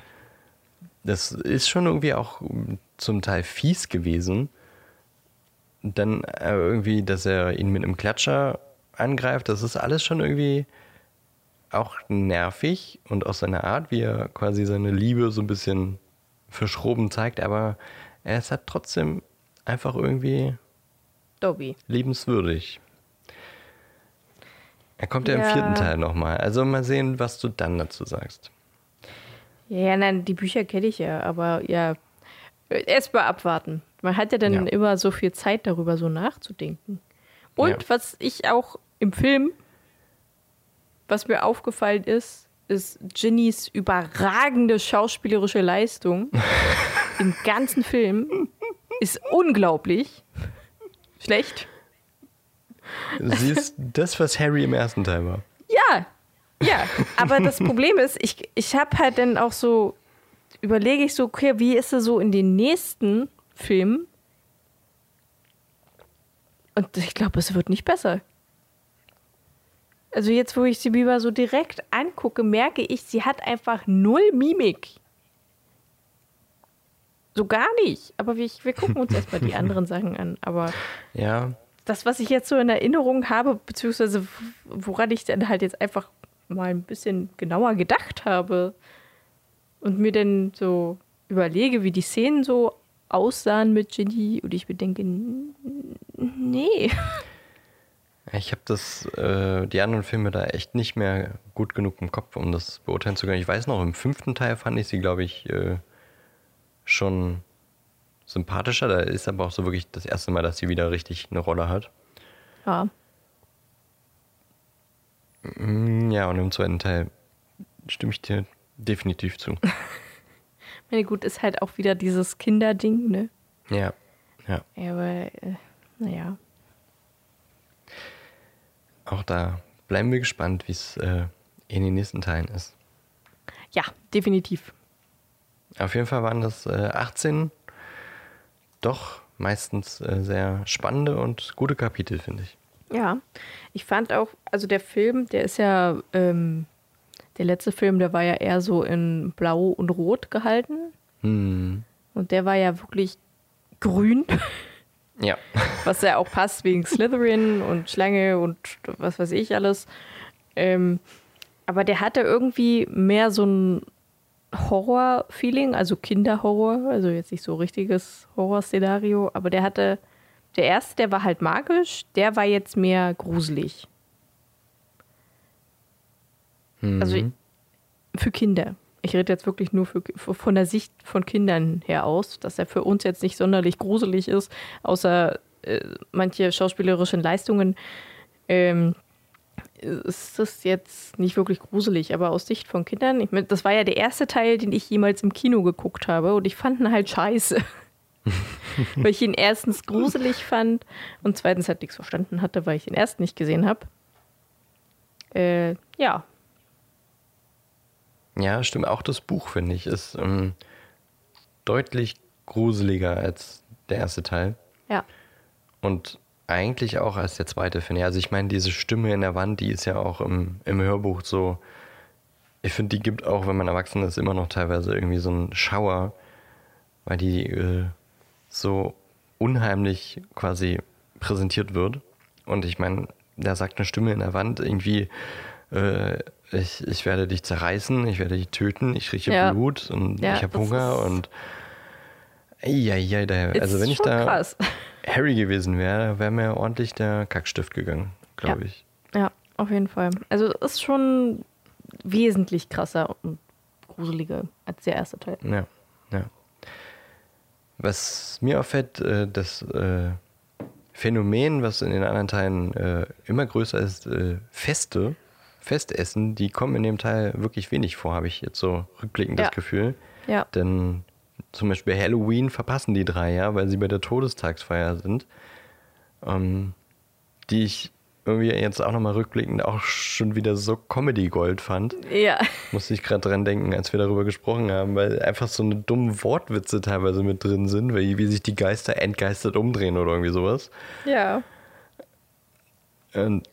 Das ist schon irgendwie auch zum Teil fies gewesen. Dann äh, irgendwie, dass er ihn mit einem Klatscher angreift, das ist alles schon irgendwie auch nervig und aus seiner Art, wie er quasi seine Liebe so ein bisschen verschroben zeigt, aber er ist halt trotzdem einfach irgendwie Dobby. liebenswürdig. Er kommt ja, Ja. im vierten Teil nochmal. Also mal sehen, was du dann dazu sagst. Ja, nein, die Bücher kenne ich ja, aber ja, erst mal abwarten. Man hat ja dann Ja. immer so viel Zeit darüber so nachzudenken. Und Ja. was ich auch im Film, was mir aufgefallen ist, ist Ginnys überragende schauspielerische Leistung im ganzen Film ist unglaublich schlecht. Sie ist das, was Harry im ersten Teil war. Ja, ja. Aber das Problem ist, ich, ich habe halt dann auch so, überlege ich so, okay, wie ist er so in den nächsten Filmen? Und ich glaube, es wird nicht besser. Also jetzt, wo ich sie Biber so direkt angucke, merke ich, sie hat einfach null Mimik. So gar nicht. Aber wir, wir gucken uns erstmal die anderen Sachen an. Aber Ja, das, was ich jetzt so in Erinnerung habe, beziehungsweise woran ich dann halt jetzt einfach mal ein bisschen genauer gedacht habe und mir dann so überlege, wie die Szenen so aussahen mit Ginny und ich bedenke, nee. ich habe das, äh, die anderen Filme da echt nicht mehr gut genug im Kopf, um das beurteilen zu können. Ich weiß noch, im fünften Teil fand ich sie, glaube ich, äh, schon sympathischer. Da ist aber auch so wirklich das erste Mal, dass sie wieder richtig eine Rolle hat. Ja, Mm, Ja, und im zweiten Teil stimme ich dir definitiv zu. na gut, ist halt auch wieder dieses Kinderding, ne? ja, ja. Ja, aber, äh, naja. Auch da bleiben wir gespannt, wie es äh, in den nächsten Teilen ist. Ja, definitiv. Auf jeden Fall waren das äh, 18 doch meistens äh, sehr spannende und gute Kapitel, finde ich. Ja, ich fand auch, also der Film, der ist ja, ähm, der letzte Film, der war ja eher so in Blau und Rot gehalten. Hm. Und der war ja wirklich grün, Ja. was ja auch passt wegen Slytherin und Schlange und was weiß ich alles. Ähm, aber der hatte irgendwie mehr so ein Horror-Feeling, also Kinderhorror, also jetzt nicht so richtiges Horrorszenario, aber der hatte, der erste, der war halt magisch, der war jetzt mehr gruselig. Mhm. Also für Kinder. Ich rede jetzt wirklich nur für, von der Sicht von Kindern her aus, dass er für uns jetzt nicht sonderlich gruselig ist, außer äh, manche schauspielerischen Leistungen. Ähm, ist das jetzt nicht wirklich gruselig, aber aus Sicht von Kindern, ich mein, das war ja der erste Teil, den ich jemals im Kino geguckt habe und ich fand ihn halt scheiße. weil ich ihn erstens gruselig fand und zweitens halt nichts verstanden hatte, weil ich den ersten nicht gesehen habe. Äh, ja, ja, stimmt. Auch das Buch, finde ich, ist ähm, deutlich gruseliger als der erste Teil. ja. Und eigentlich auch als der zweite, finde ich. Also ich meine, diese Stimme in der Wand, die ist ja auch im, im Hörbuch so. Ich finde, die gibt auch, wenn man erwachsen ist, immer noch teilweise irgendwie so einen Schauer, weil die äh, so unheimlich quasi präsentiert wird. Und ich meine, da sagt eine Stimme in der Wand irgendwie, äh, ich, ich werde dich zerreißen, ich werde dich töten, ich rieche Ja. Blut und Ja, ich habe Hunger und ja, ja, da, also wenn ich da krass. Harry gewesen wäre, wäre mir ordentlich der Kackstift gegangen. glaube Ja. ich. Ja, auf jeden Fall. Also es ist schon wesentlich krasser und gruseliger als der erste Teil. Ja, ja. Was mir auffällt, äh, das äh, Phänomen, was in den anderen Teilen äh, immer größer ist, Feste, Festessen, die kommen in dem Teil wirklich wenig vor, habe ich jetzt so rückblickend Ja. das Gefühl. Ja. Denn zum Beispiel Halloween verpassen die drei ja, weil sie bei der Todestagsfeier sind. Ähm, die ich irgendwie jetzt auch nochmal rückblickend auch schon wieder so Comedy-Gold fand. Ja. Musste ich gerade dran denken, als wir darüber gesprochen haben, weil einfach so eine dumme Wortwitze teilweise mit drin sind, weil wie sich die Geister entgeistert umdrehen oder irgendwie sowas. Ja. Und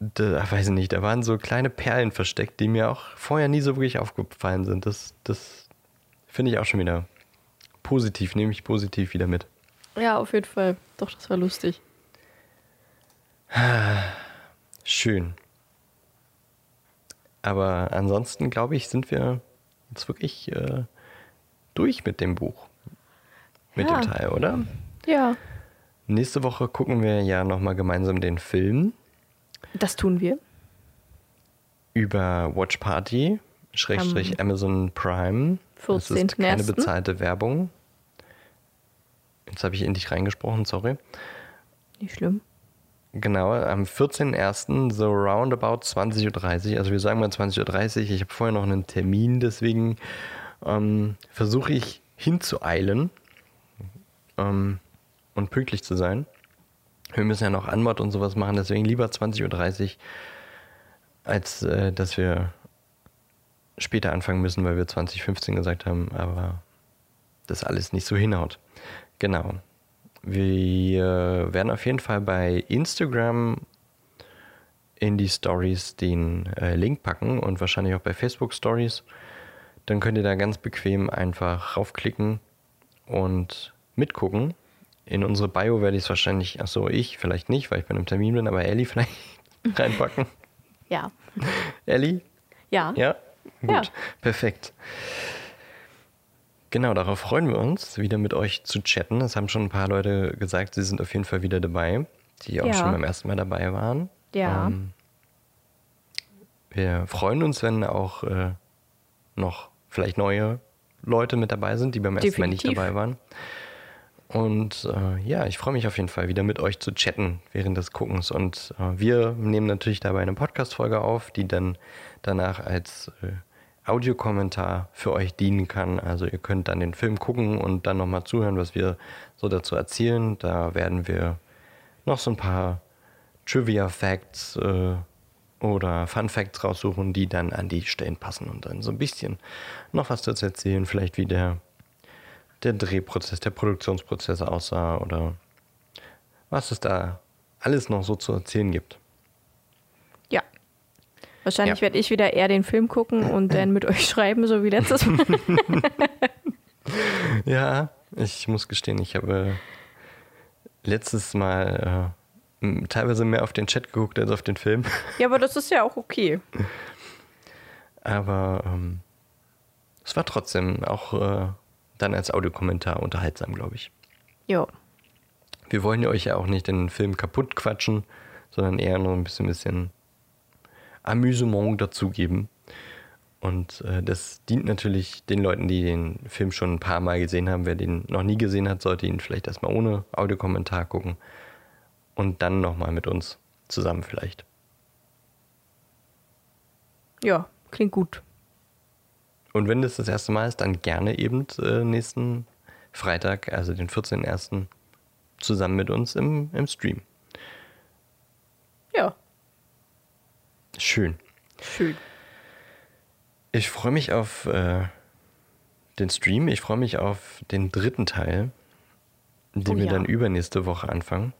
da weiß ich nicht, da waren so kleine Perlen versteckt, die mir auch vorher nie so wirklich aufgefallen sind. Das, das finde ich auch schon wieder positiv, nehme ich positiv wieder mit. Ja, auf jeden Fall. Doch, das war lustig. Schön. Aber ansonsten, glaube ich, sind wir jetzt wirklich äh, durch mit dem Buch. Mit Ja. dem Teil, oder? Ja. Nächste Woche gucken wir ja nochmal gemeinsam den Film Das tun wir. über Watch Party, Schrägstrich Amazon Prime. Das ist 14.01.. keine bezahlte Werbung. Jetzt habe ich in dich reingesprochen, sorry. Nicht schlimm. Genau, am 14.01. so roundabout 20.30 Uhr. Also wir sagen mal 20.30 Uhr. Ich habe vorher noch einen Termin, deswegen ähm, versuche ich hinzueilen ähm, und pünktlich zu sein. Wir müssen ja noch Anmod und sowas machen, deswegen lieber 20.30 Uhr, als äh, dass wir später anfangen müssen, weil wir 2015 gesagt haben, aber das alles nicht so hinhaut. Genau. Wir werden auf jeden Fall bei Instagram in die Stories den äh, Link packen und wahrscheinlich auch bei Facebook Stories. Dann könnt ihr da ganz bequem einfach raufklicken und mitgucken. In unsere Bio werde ich es wahrscheinlich, achso, ich vielleicht nicht, weil ich bei einem Termin bin, aber Ellie vielleicht reinpacken. Ja. Ellie? Ja. Ja? Gut, Ja. perfekt. Genau, darauf freuen wir uns, wieder mit euch zu chatten. Es haben schon ein paar Leute gesagt, sie sind auf jeden Fall wieder dabei, die auch Ja. schon beim ersten Mal dabei waren. Ja. Ähm, wir freuen uns, wenn auch äh, noch vielleicht neue Leute mit dabei sind, die beim ersten Mal nicht Definitiv. dabei waren. Und äh, ja, ich freue mich auf jeden Fall wieder mit euch zu chatten während des Guckens. Und äh, wir nehmen natürlich dabei eine Podcast-Folge auf, die dann danach als äh, Audiokommentar für euch dienen kann. Also ihr könnt dann den Film gucken und dann nochmal zuhören, was wir so dazu erzählen. Da werden wir noch so ein paar Trivia-Facts äh, oder Fun-Facts raussuchen, die dann an die Stellen passen und dann so ein bisschen noch was dazu erzählen. Vielleicht wie der, der Drehprozess, der Produktionsprozess aussah oder was es da alles noch so zu erzählen gibt. Ja. Wahrscheinlich Ja. werde ich wieder eher den Film gucken und dann mit euch schreiben, so wie letztes Mal. Ja, ich muss gestehen, ich habe letztes Mal äh, teilweise mehr auf den Chat geguckt als auf den Film. ja, aber das ist ja auch okay. Aber ähm, es war trotzdem auch äh, dann als Audiokommentar unterhaltsam, glaube ich. Ja. Wir wollen ja euch ja auch nicht den Film kaputt quatschen, sondern eher nur ein bisschen, bisschen Amüsement dazugeben. Und äh, das dient natürlich den Leuten, die den Film schon ein paar Mal gesehen haben. Wer den noch nie gesehen hat, sollte ihn vielleicht erstmal ohne Audiokommentar gucken und dann nochmal mit uns zusammen vielleicht. Ja, klingt gut. Und wenn das das erste Mal ist, dann gerne eben äh, nächsten Freitag, also den 14.01. zusammen mit uns im, im Stream. Ja, Schön. schön. Ich freue mich auf äh, den Stream. Ich freue mich auf den dritten Teil, den Oh wir ja. dann übernächste Woche anfangen.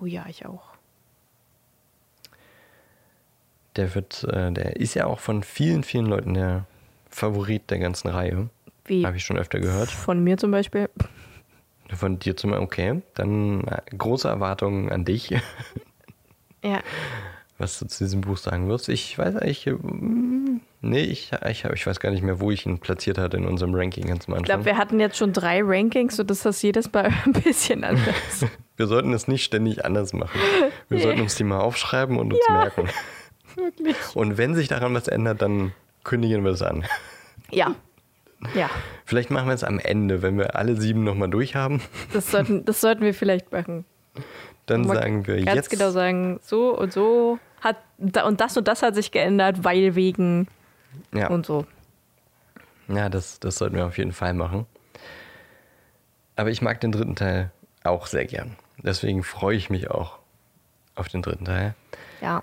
Oh ja, ich auch. Der wird, äh, der ist ja auch von vielen, vielen Leuten der Favorit der ganzen Reihe. Wie Habe ich schon öfter gehört. von mir zum Beispiel. Von dir zum okay. Dann äh, große Erwartungen an dich, Ja. was du zu diesem Buch sagen wirst. Ich weiß eigentlich, äh, nee, ich, ich, ich weiß gar nicht mehr, wo ich ihn platziert hatte in unserem Ranking ganz am Ich Anfang. glaube, wir hatten jetzt schon drei Rankings und das jedes Mal ein bisschen anders. Wir sollten es nicht ständig anders machen. Wir sollten uns die mal aufschreiben und uns Ja. merken. Wirklich. Und wenn sich daran was ändert, dann kündigen wir es an. Ja. Ja. Vielleicht machen wir es am Ende, wenn wir alle sieben nochmal durch haben. Das sollten, das sollten wir vielleicht machen. Dann Mal sagen wir Ganz jetzt. genau sagen, so und so hat und das und das hat sich geändert, weil wegen ja, und so. ja das, das sollten wir auf jeden Fall machen. Aber ich mag den dritten Teil auch sehr gern. Deswegen freue ich mich auch auf den dritten Teil. Ja.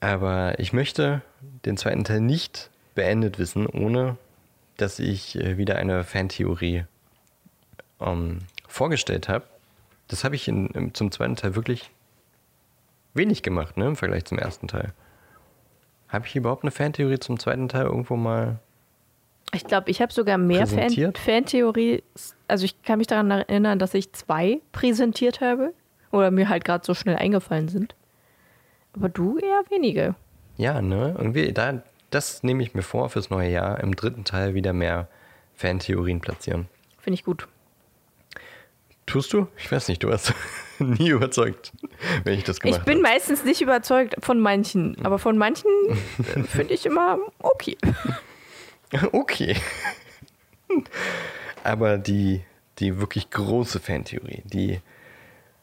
Aber ich möchte den zweiten Teil nicht beendet wissen, ohne dass ich äh, wieder eine Fantheorie ähm, vorgestellt habe. Das habe ich in, im, zum zweiten Teil wirklich wenig gemacht, ne, im Vergleich zum ersten Teil. Habe ich überhaupt eine Fantheorie zum zweiten Teil irgendwo mal? Ich glaube, ich habe sogar mehr Fan? Fantheorie. Also ich kann mich daran erinnern, dass ich zwei präsentiert habe. Oder mir halt gerade so schnell eingefallen sind. Aber du eher wenige. Ja, ne? Irgendwie, da, das nehme ich mir vor fürs neue Jahr, im dritten Teil wieder mehr Fantheorien platzieren. Finde ich gut. Tust du? Ich weiß nicht, du hast nie überzeugt, wenn ich das gemacht Ich bin habe. meistens nicht überzeugt von manchen, aber von manchen finde ich immer okay. Okay. Aber die, die wirklich große Fantheorie, die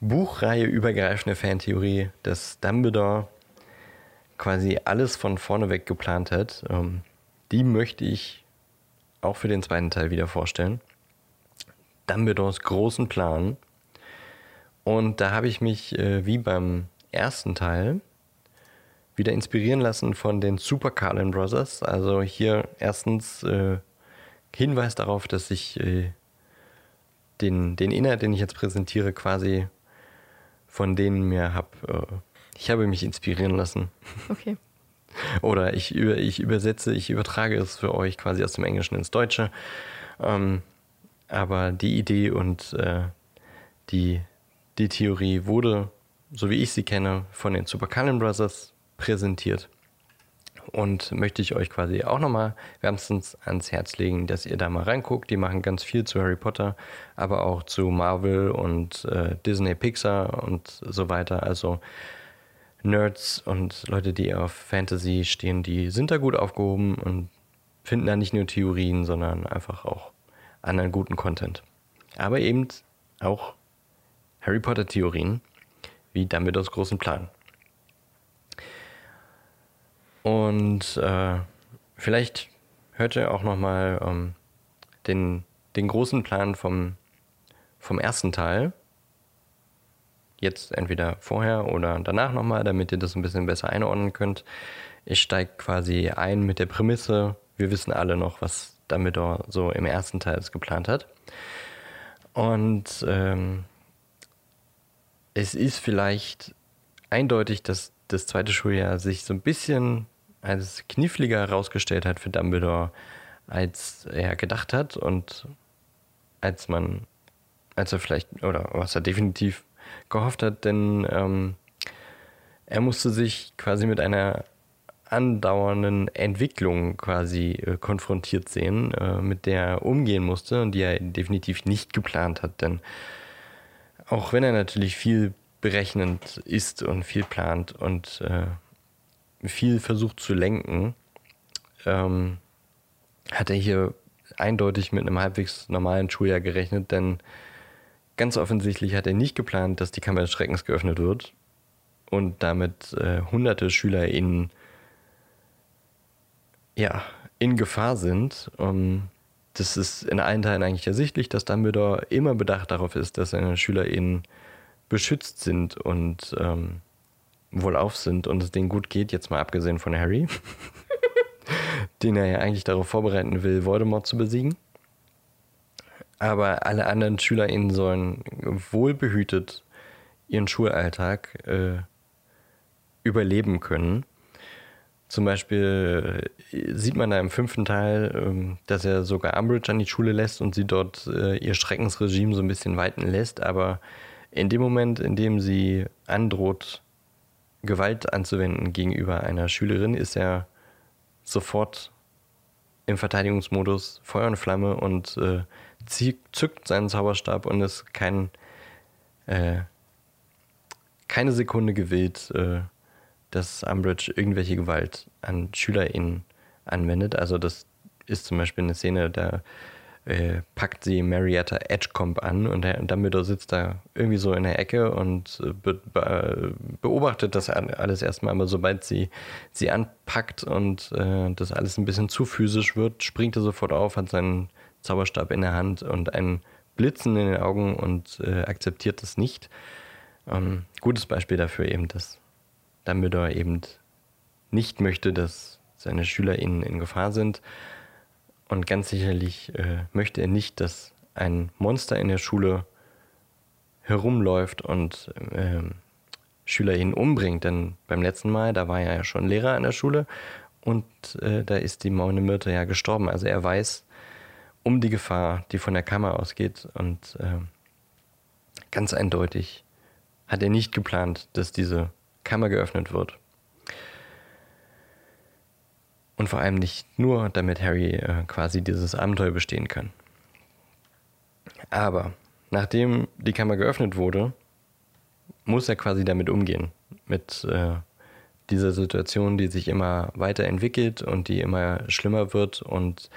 Buchreihe übergreifende Fantheorie, dass Dumbledore quasi alles von vorne weg geplant hat, ähm, die möchte ich auch für den zweiten Teil wieder vorstellen. Dumbledores großen Plan. Und da habe ich mich äh, wie beim ersten Teil wieder inspirieren lassen von den Super Carlin Brothers. Also hier erstens äh, Hinweis darauf, dass ich äh, den, den Inhalt, den ich jetzt präsentiere, quasi von denen mir habe. Äh, ich habe mich inspirieren lassen. Okay. Oder ich, über, ich übersetze, ich übertrage es für euch quasi aus dem Englischen ins Deutsche. Ähm, aber die Idee und äh, die, die Theorie wurde, so wie ich sie kenne, von den Super Cullen Brothers präsentiert. Und möchte ich euch quasi auch nochmal wärmstens ans Herz legen, dass ihr da mal reinguckt. Die machen ganz viel zu Harry Potter, aber auch zu Marvel und äh, Disney Pixar und so weiter. Also Nerds und Leute, die auf Fantasy stehen, die sind da gut aufgehoben und finden da nicht nur Theorien, sondern einfach auch anderen guten Content. Aber eben auch Harry Potter Theorien, wie Dumbledores großen Plan. Und äh, vielleicht hört ihr auch nochmal ähm, den, den großen Plan vom, vom ersten Teil. Jetzt entweder vorher oder danach nochmal, damit ihr das ein bisschen besser einordnen könnt. Ich steige quasi ein mit der Prämisse, wir wissen alle noch, was Dumbledore so im ersten Teil geplant hat. Und ähm, es ist vielleicht eindeutig, dass das zweite Schuljahr sich so ein bisschen als kniffliger herausgestellt hat für Dumbledore, als er gedacht hat und als man, als er vielleicht, oder was er definitiv gehofft hat, denn ähm, er musste sich quasi mit einer andauernden Entwicklung quasi äh, konfrontiert sehen, äh, mit der er umgehen musste und die er definitiv nicht geplant hat, denn auch wenn er natürlich viel berechnend ist und viel plant und äh, viel versucht zu lenken, ähm, hat er hier eindeutig mit einem halbwegs normalen Schuljahr gerechnet, denn ganz offensichtlich hat er nicht geplant, dass die Kammer des Schreckens geöffnet wird und damit äh, hunderte SchülerInnen ja, in Gefahr sind. Um, das ist in allen Teilen eigentlich ersichtlich, dass Dumbledore immer bedacht darauf ist, dass seine SchülerInnen beschützt sind und ähm, wohlauf sind und es denen gut geht, jetzt mal abgesehen von Harry, den er ja eigentlich darauf vorbereiten will, Voldemort zu besiegen. Aber alle anderen SchülerInnen sollen wohlbehütet ihren Schulalltag äh, überleben können. Zum Beispiel äh, sieht man da im fünften Teil, ähm, dass er sogar Umbridge an die Schule lässt und sie dort äh, ihr Schreckensregime so ein bisschen weiten lässt. Aber in dem Moment, in dem sie androht, Gewalt anzuwenden gegenüber einer Schülerin, ist er sofort im Verteidigungsmodus Feuer und Flamme und äh, zückt seinen Zauberstab und ist kein, äh, keine Sekunde gewillt, äh, dass Umbridge irgendwelche Gewalt an SchülerInnen anwendet. Also das ist zum Beispiel eine Szene, da äh, packt sie Marietta Edgecomb an und der Dumbledore sitzt da irgendwie so in der Ecke und äh, be be beobachtet das alles erstmal, aber sobald sie sie anpackt und äh, das alles ein bisschen zu physisch wird, springt er sofort auf, hat seinen Zauberstab in der Hand und ein Blitzen in den Augen und äh, akzeptiert das nicht. Ähm, gutes Beispiel dafür eben, dass Dumbledore eben nicht möchte, dass seine SchülerInnen in Gefahr sind und ganz sicherlich äh, möchte er nicht, dass ein Monster in der Schule herumläuft und äh, Schüler ihn umbringt. Denn beim letzten Mal, da war er ja schon Lehrer an der Schule und äh, da ist die Maune Myrte ja gestorben. Also er weiß um die Gefahr, die von der Kammer ausgeht und äh, ganz eindeutig hat er nicht geplant, dass diese Kammer geöffnet wird. Und vor allem nicht nur, damit Harry äh, quasi dieses Abenteuer bestehen kann. Aber nachdem die Kammer geöffnet wurde, muss er quasi damit umgehen. Mit äh, dieser Situation, die sich immer weiterentwickelt und die immer schlimmer wird. Und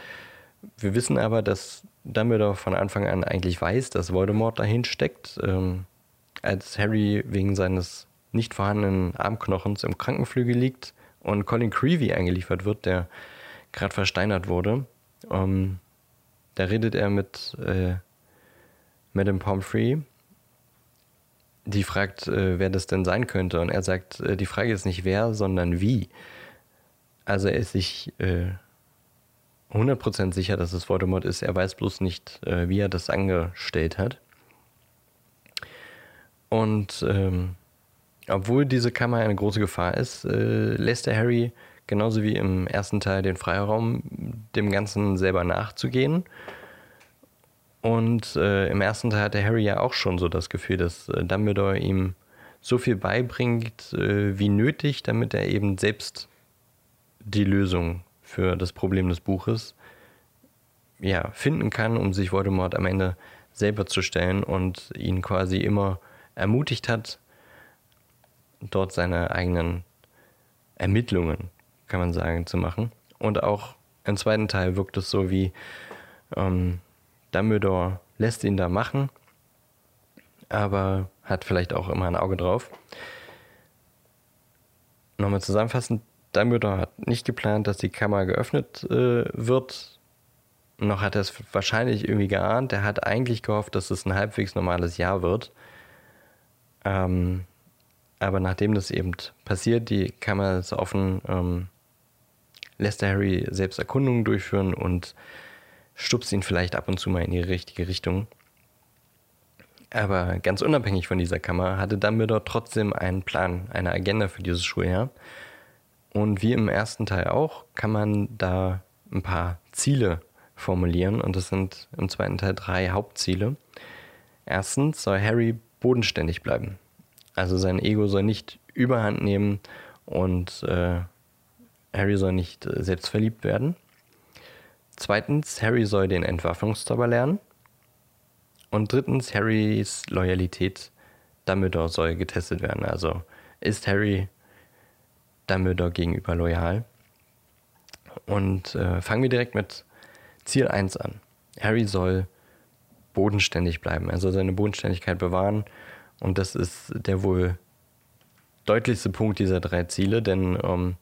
wir wissen aber, dass Dumbledore von Anfang an eigentlich weiß, dass Voldemort dahin steckt. Ähm, als Harry wegen seines nicht vorhandenen Armknochens im Krankenflügel liegt, und Colin Creevy eingeliefert wird, der gerade versteinert wurde. Ähm, da redet er mit äh, Madame Pomfrey, die fragt, äh, wer das denn sein könnte. Und er sagt, äh, die Frage ist nicht wer, sondern wie. Also er ist sich äh, 100% sicher, dass es Voldemort ist. Er weiß bloß nicht, äh, wie er das angestellt hat. Und ähm, obwohl diese Kammer eine große Gefahr ist, äh, lässt der Harry genauso wie im ersten Teil den Freiraum, dem Ganzen selber nachzugehen. Und äh, im ersten Teil hat der Harry ja auch schon so das Gefühl, dass äh, Dumbledore ihm so viel beibringt, äh, wie nötig, damit er eben selbst die Lösung für das Problem des Buches ja, finden kann, um sich Voldemort am Ende selber zu stellen und ihn quasi immer ermutigt hat, dort seine eigenen Ermittlungen, kann man sagen, zu machen. Und auch im zweiten Teil wirkt es so wie ähm, Dumbledore lässt ihn da machen, aber hat vielleicht auch immer ein Auge drauf. Nochmal zusammenfassend, Dumbledore hat nicht geplant, dass die Kammer geöffnet äh, wird. Noch hat er es wahrscheinlich irgendwie geahnt. Er hat eigentlich gehofft, dass es ein halbwegs normales Jahr wird. Ähm, aber nachdem das eben passiert, die Kammer ist offen, ähm, lässt der Harry selbst Erkundungen durchführen und stupst ihn vielleicht ab und zu mal in die richtige Richtung. Aber ganz unabhängig von dieser Kammer hatte Dumbledore trotzdem einen Plan, eine Agenda für dieses Schuljahr. Und wie im ersten Teil auch, kann man da ein paar Ziele formulieren. Und das sind im zweiten Teil drei Hauptziele. Erstens soll Harry bodenständig bleiben. Also sein Ego soll nicht überhand nehmen und äh, Harry soll nicht äh, selbst verliebt werden. Zweitens, Harry soll den Entwaffnungszauber lernen. Und drittens, Harrys Loyalität Dumbledore soll getestet werden. Also ist Harry Dumbledore gegenüber loyal? Und äh, fangen wir direkt mit Ziel 1 an. Harry soll bodenständig bleiben, soll seine Bodenständigkeit bewahren und das ist der wohl deutlichste Punkt dieser drei Ziele, denn ähm,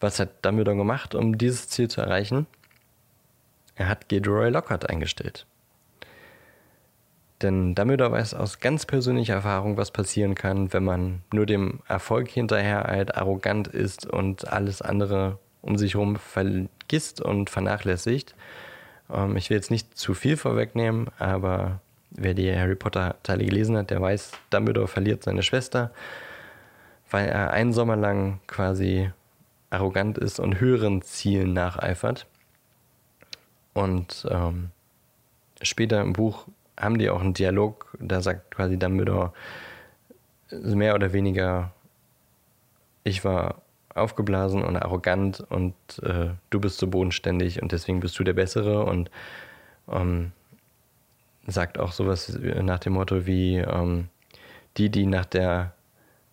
was hat Dumbledore gemacht, um dieses Ziel zu erreichen? Er hat Gilderoy Lockhart eingestellt. Denn Dumbledore weiß aus ganz persönlicher Erfahrung, was passieren kann, wenn man nur dem Erfolg hinterher arrogant ist und alles andere um sich herum vergisst und vernachlässigt. Ähm, ich will jetzt nicht zu viel vorwegnehmen, aber wer die Harry Potter-Teile gelesen hat, der weiß, Dumbledore verliert seine Schwester, weil er einen Sommer lang quasi arrogant ist und höheren Zielen nacheifert. Und ähm, später im Buch haben die auch einen Dialog, da sagt quasi Dumbledore mehr oder weniger, ich war aufgeblasen und arrogant und äh, du bist so bodenständig und deswegen bist du der Bessere und ähm, sagt auch sowas nach dem Motto wie, ähm, die, die nach der,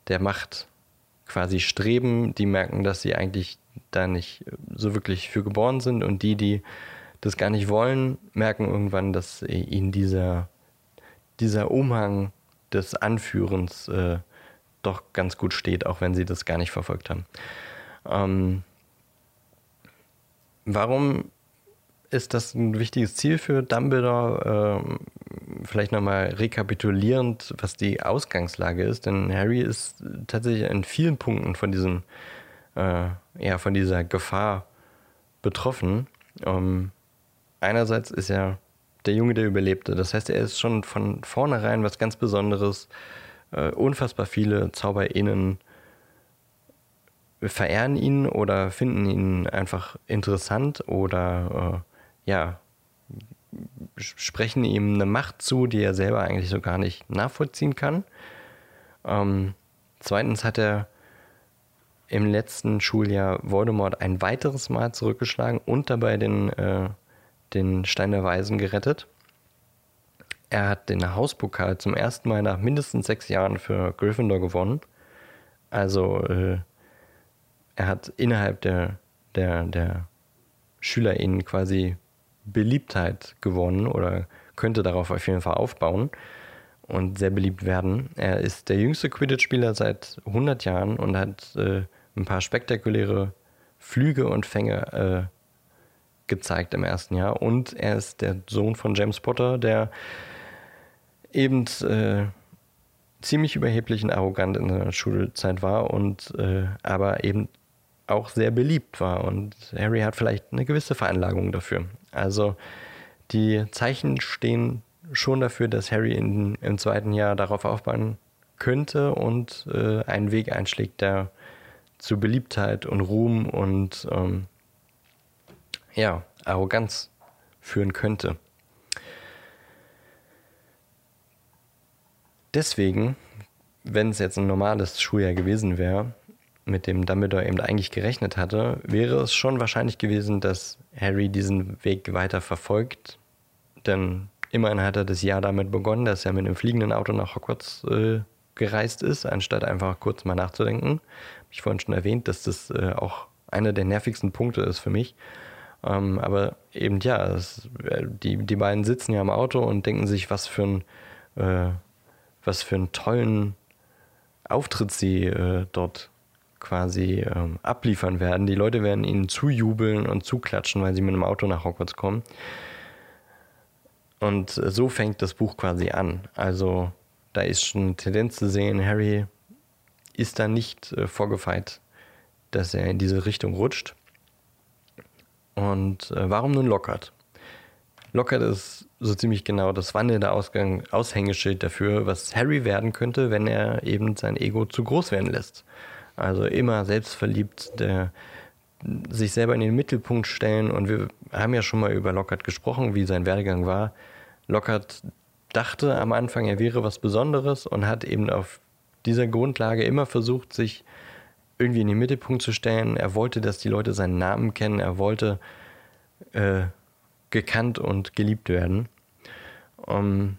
der Macht quasi streben, die merken, dass sie eigentlich da nicht so wirklich für geboren sind und die, die das gar nicht wollen, merken irgendwann, dass ihnen dieser, dieser Umhang des Anführens äh, doch ganz gut steht, auch wenn sie das gar nicht verfolgt haben. Ähm, warum ist das ein wichtiges Ziel für Dumbledore? Ähm, vielleicht nochmal rekapitulierend, was die Ausgangslage ist, denn Harry ist tatsächlich in vielen Punkten von diesem, äh, ja, von dieser Gefahr betroffen. Ähm, einerseits ist er der Junge, der überlebte. Das heißt, er ist schon von vornherein was ganz Besonderes. Äh, unfassbar viele ZauberInnen verehren ihn oder finden ihn einfach interessant oder äh, ja, sprechen ihm eine Macht zu, die er selber eigentlich so gar nicht nachvollziehen kann. Ähm, zweitens hat er im letzten Schuljahr Voldemort ein weiteres Mal zurückgeschlagen und dabei den, äh, den Stein der Weisen gerettet. Er hat den Hauspokal zum ersten Mal nach mindestens sechs Jahren für Gryffindor gewonnen. Also äh, er hat innerhalb der, der, der SchülerInnen quasi Beliebtheit gewonnen oder könnte darauf auf jeden Fall aufbauen und sehr beliebt werden. Er ist der jüngste Quidditch-Spieler seit 100 Jahren und hat äh, ein paar spektakuläre Flüge und Fänge äh, gezeigt im ersten Jahr. Und er ist der Sohn von James Potter, der eben äh, ziemlich überheblich und arrogant in der Schulzeit war und äh, aber eben auch sehr beliebt war. Und Harry hat vielleicht eine gewisse Veranlagung dafür. Also die Zeichen stehen schon dafür, dass Harry in, im zweiten Jahr darauf aufbauen könnte und äh, einen Weg einschlägt, der zu Beliebtheit und Ruhm und ähm, ja, Arroganz führen könnte. Deswegen, wenn es jetzt ein normales Schuljahr gewesen wäre, mit dem Dumbledore eben eigentlich gerechnet hatte, wäre es schon wahrscheinlich gewesen, dass Harry diesen Weg weiter verfolgt. Denn immerhin hat er das Jahr damit begonnen, dass er mit einem fliegenden Auto nach Hogwarts äh, gereist ist, anstatt einfach kurz mal nachzudenken. Habe ich vorhin schon erwähnt, dass das äh, auch einer der nervigsten Punkte ist für mich. Ähm, aber eben ja, es, äh, die, die beiden sitzen ja im Auto und denken sich, was für, ein, äh, was für einen tollen Auftritt sie äh, dort quasi ähm, abliefern werden. Die Leute werden ihnen zujubeln und zuklatschen, weil sie mit einem Auto nach Hogwarts kommen. Und so fängt das Buch quasi an. Also da ist schon eine Tendenz zu sehen, Harry ist da nicht äh, vorgefeit, dass er in diese Richtung rutscht. Und äh, warum nun Lockhart? Lockhart ist so ziemlich genau das wandelnde Ausgang, Aushängeschild dafür, was Harry werden könnte, wenn er eben sein Ego zu groß werden lässt. Also immer selbstverliebt, der, sich selber in den Mittelpunkt stellen. Und wir haben ja schon mal über Lockhart gesprochen, wie sein Werdegang war. Lockhart dachte am Anfang, er wäre was Besonderes und hat eben auf dieser Grundlage immer versucht, sich irgendwie in den Mittelpunkt zu stellen. Er wollte, dass die Leute seinen Namen kennen. Er wollte äh, gekannt und geliebt werden. Um,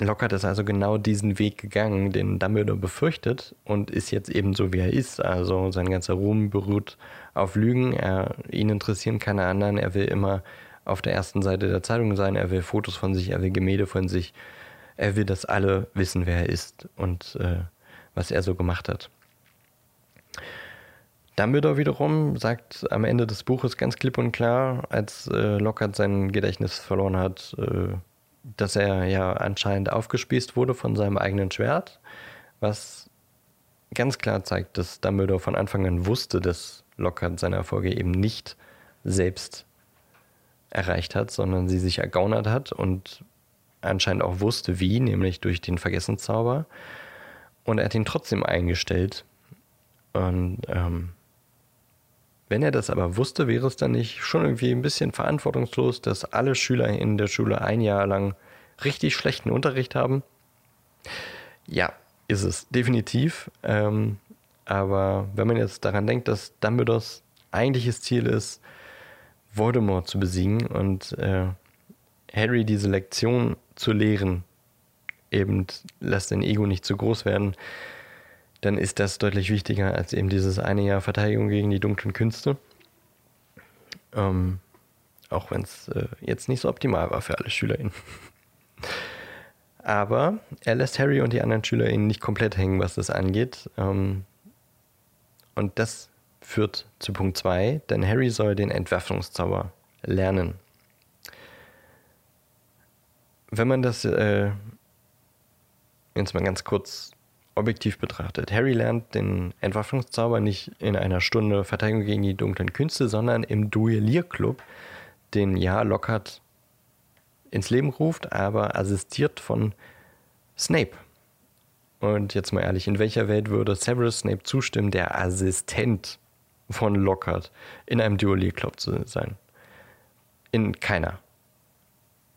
Lockhart ist also genau diesen Weg gegangen, den Dumbledore befürchtet und ist jetzt eben so, wie er ist. Also sein ganzer Ruhm beruht auf Lügen. Er, ihn interessieren keine anderen. Er will immer auf der ersten Seite der Zeitung sein. Er will Fotos von sich, er will Gemälde von sich. Er will, dass alle wissen, wer er ist und äh, was er so gemacht hat. Dumbledore wiederum sagt am Ende des Buches ganz klipp und klar, als äh, Lockhart sein Gedächtnis verloren hat, äh, dass er ja anscheinend aufgespießt wurde von seinem eigenen Schwert, was ganz klar zeigt, dass Dumbledore von Anfang an wusste, dass Lockhart seine Erfolge eben nicht selbst erreicht hat, sondern sie sich ergaunert hat und anscheinend auch wusste, wie, nämlich durch den Vergessenszauber. Und er hat ihn trotzdem eingestellt. Und ähm, wenn er das aber wusste, wäre es dann nicht schon irgendwie ein bisschen verantwortungslos, dass alle Schüler in der Schule ein Jahr lang richtig schlechten Unterricht haben? Ja, ist es definitiv. Ähm, aber wenn man jetzt daran denkt, dass Dumbledores eigentliches Ziel ist, Voldemort zu besiegen und äh, Harry diese Lektion zu lehren, eben lass dein Ego nicht zu groß werden, dann ist das deutlich wichtiger als eben dieses eine Jahr Verteidigung gegen die dunklen Künste. Ähm, auch wenn es äh, jetzt nicht so optimal war für alle SchülerInnen. Aber er lässt Harry und die anderen SchülerInnen nicht komplett hängen, was das angeht. Ähm, und das führt zu Punkt 2, denn Harry soll den Entwaffnungszauber lernen. Wenn man das äh, jetzt mal ganz kurz objektiv betrachtet, Harry lernt den Entwaffnungszauber nicht in einer Stunde Verteidigung gegen die dunklen Künste, sondern im Duellierclub, den ja Lockhart ins Leben ruft, aber assistiert von Snape. Und jetzt mal ehrlich, in welcher Welt würde Severus Snape zustimmen, der Assistent von Lockhart in einem Duellierclub zu sein? In keiner.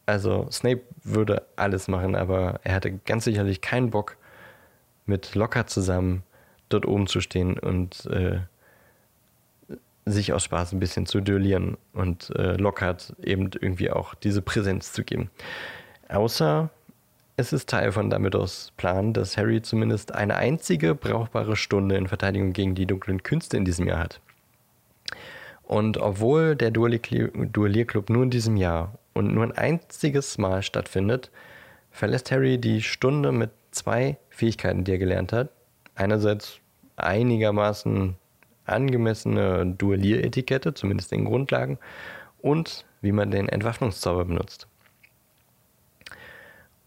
Also Snape würde alles machen, aber er hatte ganz sicherlich keinen Bock, mit Lockhart zusammen dort oben zu stehen und äh, sich aus Spaß ein bisschen zu duellieren und äh, Lockhart eben irgendwie auch diese Präsenz zu geben. Außer es ist Teil von Dumbledores Plan, dass Harry zumindest eine einzige brauchbare Stunde in Verteidigung gegen die dunklen Künste in diesem Jahr hat. Und obwohl der Duellierclub nur in diesem Jahr und nur ein einziges Mal stattfindet, verlässt Harry die Stunde mit zwei Fähigkeiten, die er gelernt hat. Einerseits einigermaßen angemessene Duellieretikette, zumindest in Grundlagen, und wie man den Entwaffnungszauber benutzt.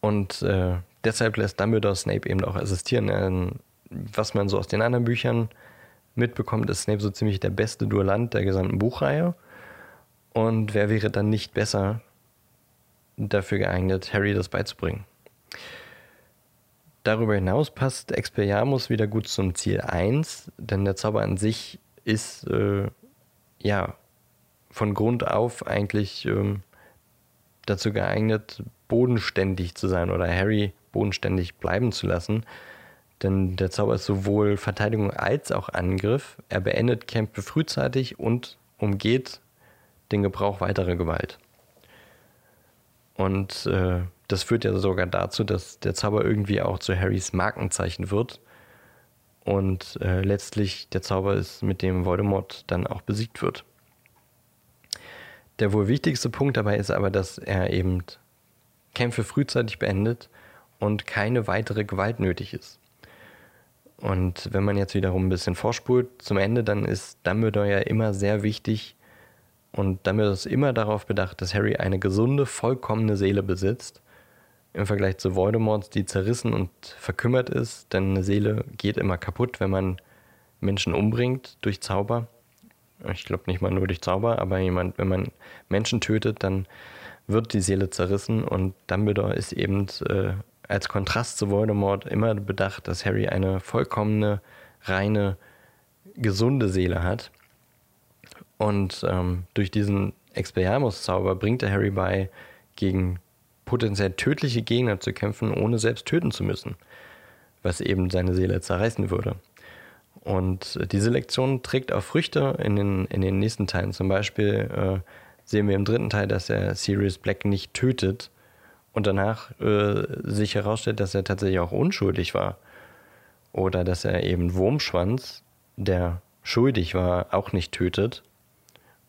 Und äh, deshalb lässt Dumbledore Snape eben auch assistieren. Ähm, was man so aus den anderen Büchern mitbekommt, ist Snape so ziemlich der beste Duellant der gesamten Buchreihe. Und wer wäre dann nicht besser dafür geeignet, Harry das beizubringen? Darüber hinaus passt Expelliarmus wieder gut zum Ziel 1, denn der Zauber an sich ist äh, ja von Grund auf eigentlich ähm, dazu geeignet, bodenständig zu sein oder Harry bodenständig bleiben zu lassen. Denn der Zauber ist sowohl Verteidigung als auch Angriff. Er beendet Kämpfe frühzeitig und umgeht den Gebrauch weiterer Gewalt. Und äh, das führt ja sogar dazu, dass der Zauber irgendwie auch zu Harrys Markenzeichen wird. Und äh, letztlich der Zauber ist, mit dem Voldemort dann auch besiegt wird. Der wohl wichtigste Punkt dabei ist aber, dass er eben Kämpfe frühzeitig beendet und keine weitere Gewalt nötig ist. Und wenn man jetzt wiederum ein bisschen vorspult zum Ende, dann ist Dumbledore ja immer sehr wichtig und Dumbledore ist immer darauf bedacht, dass Harry eine gesunde, vollkommene Seele besitzt im Vergleich zu Voldemort, die zerrissen und verkümmert ist, denn eine Seele geht immer kaputt, wenn man Menschen umbringt durch Zauber. Ich glaube nicht mal nur durch Zauber, aber jemand, wenn man Menschen tötet, dann wird die Seele zerrissen und Dumbledore ist eben äh, als Kontrast zu Voldemort immer bedacht, dass Harry eine vollkommene, reine, gesunde Seele hat. Und ähm, durch diesen Expelliarmus-Zauber bringt er Harry bei, gegen potenziell tödliche Gegner zu kämpfen, ohne selbst töten zu müssen, was eben seine Seele zerreißen würde. Und diese Lektion trägt auch Früchte in den, in den nächsten Teilen. Zum Beispiel äh, sehen wir im dritten Teil, dass er Sirius Black nicht tötet und danach äh, sich herausstellt, dass er tatsächlich auch unschuldig war. Oder dass er eben Wurmschwanz, der schuldig war, auch nicht tötet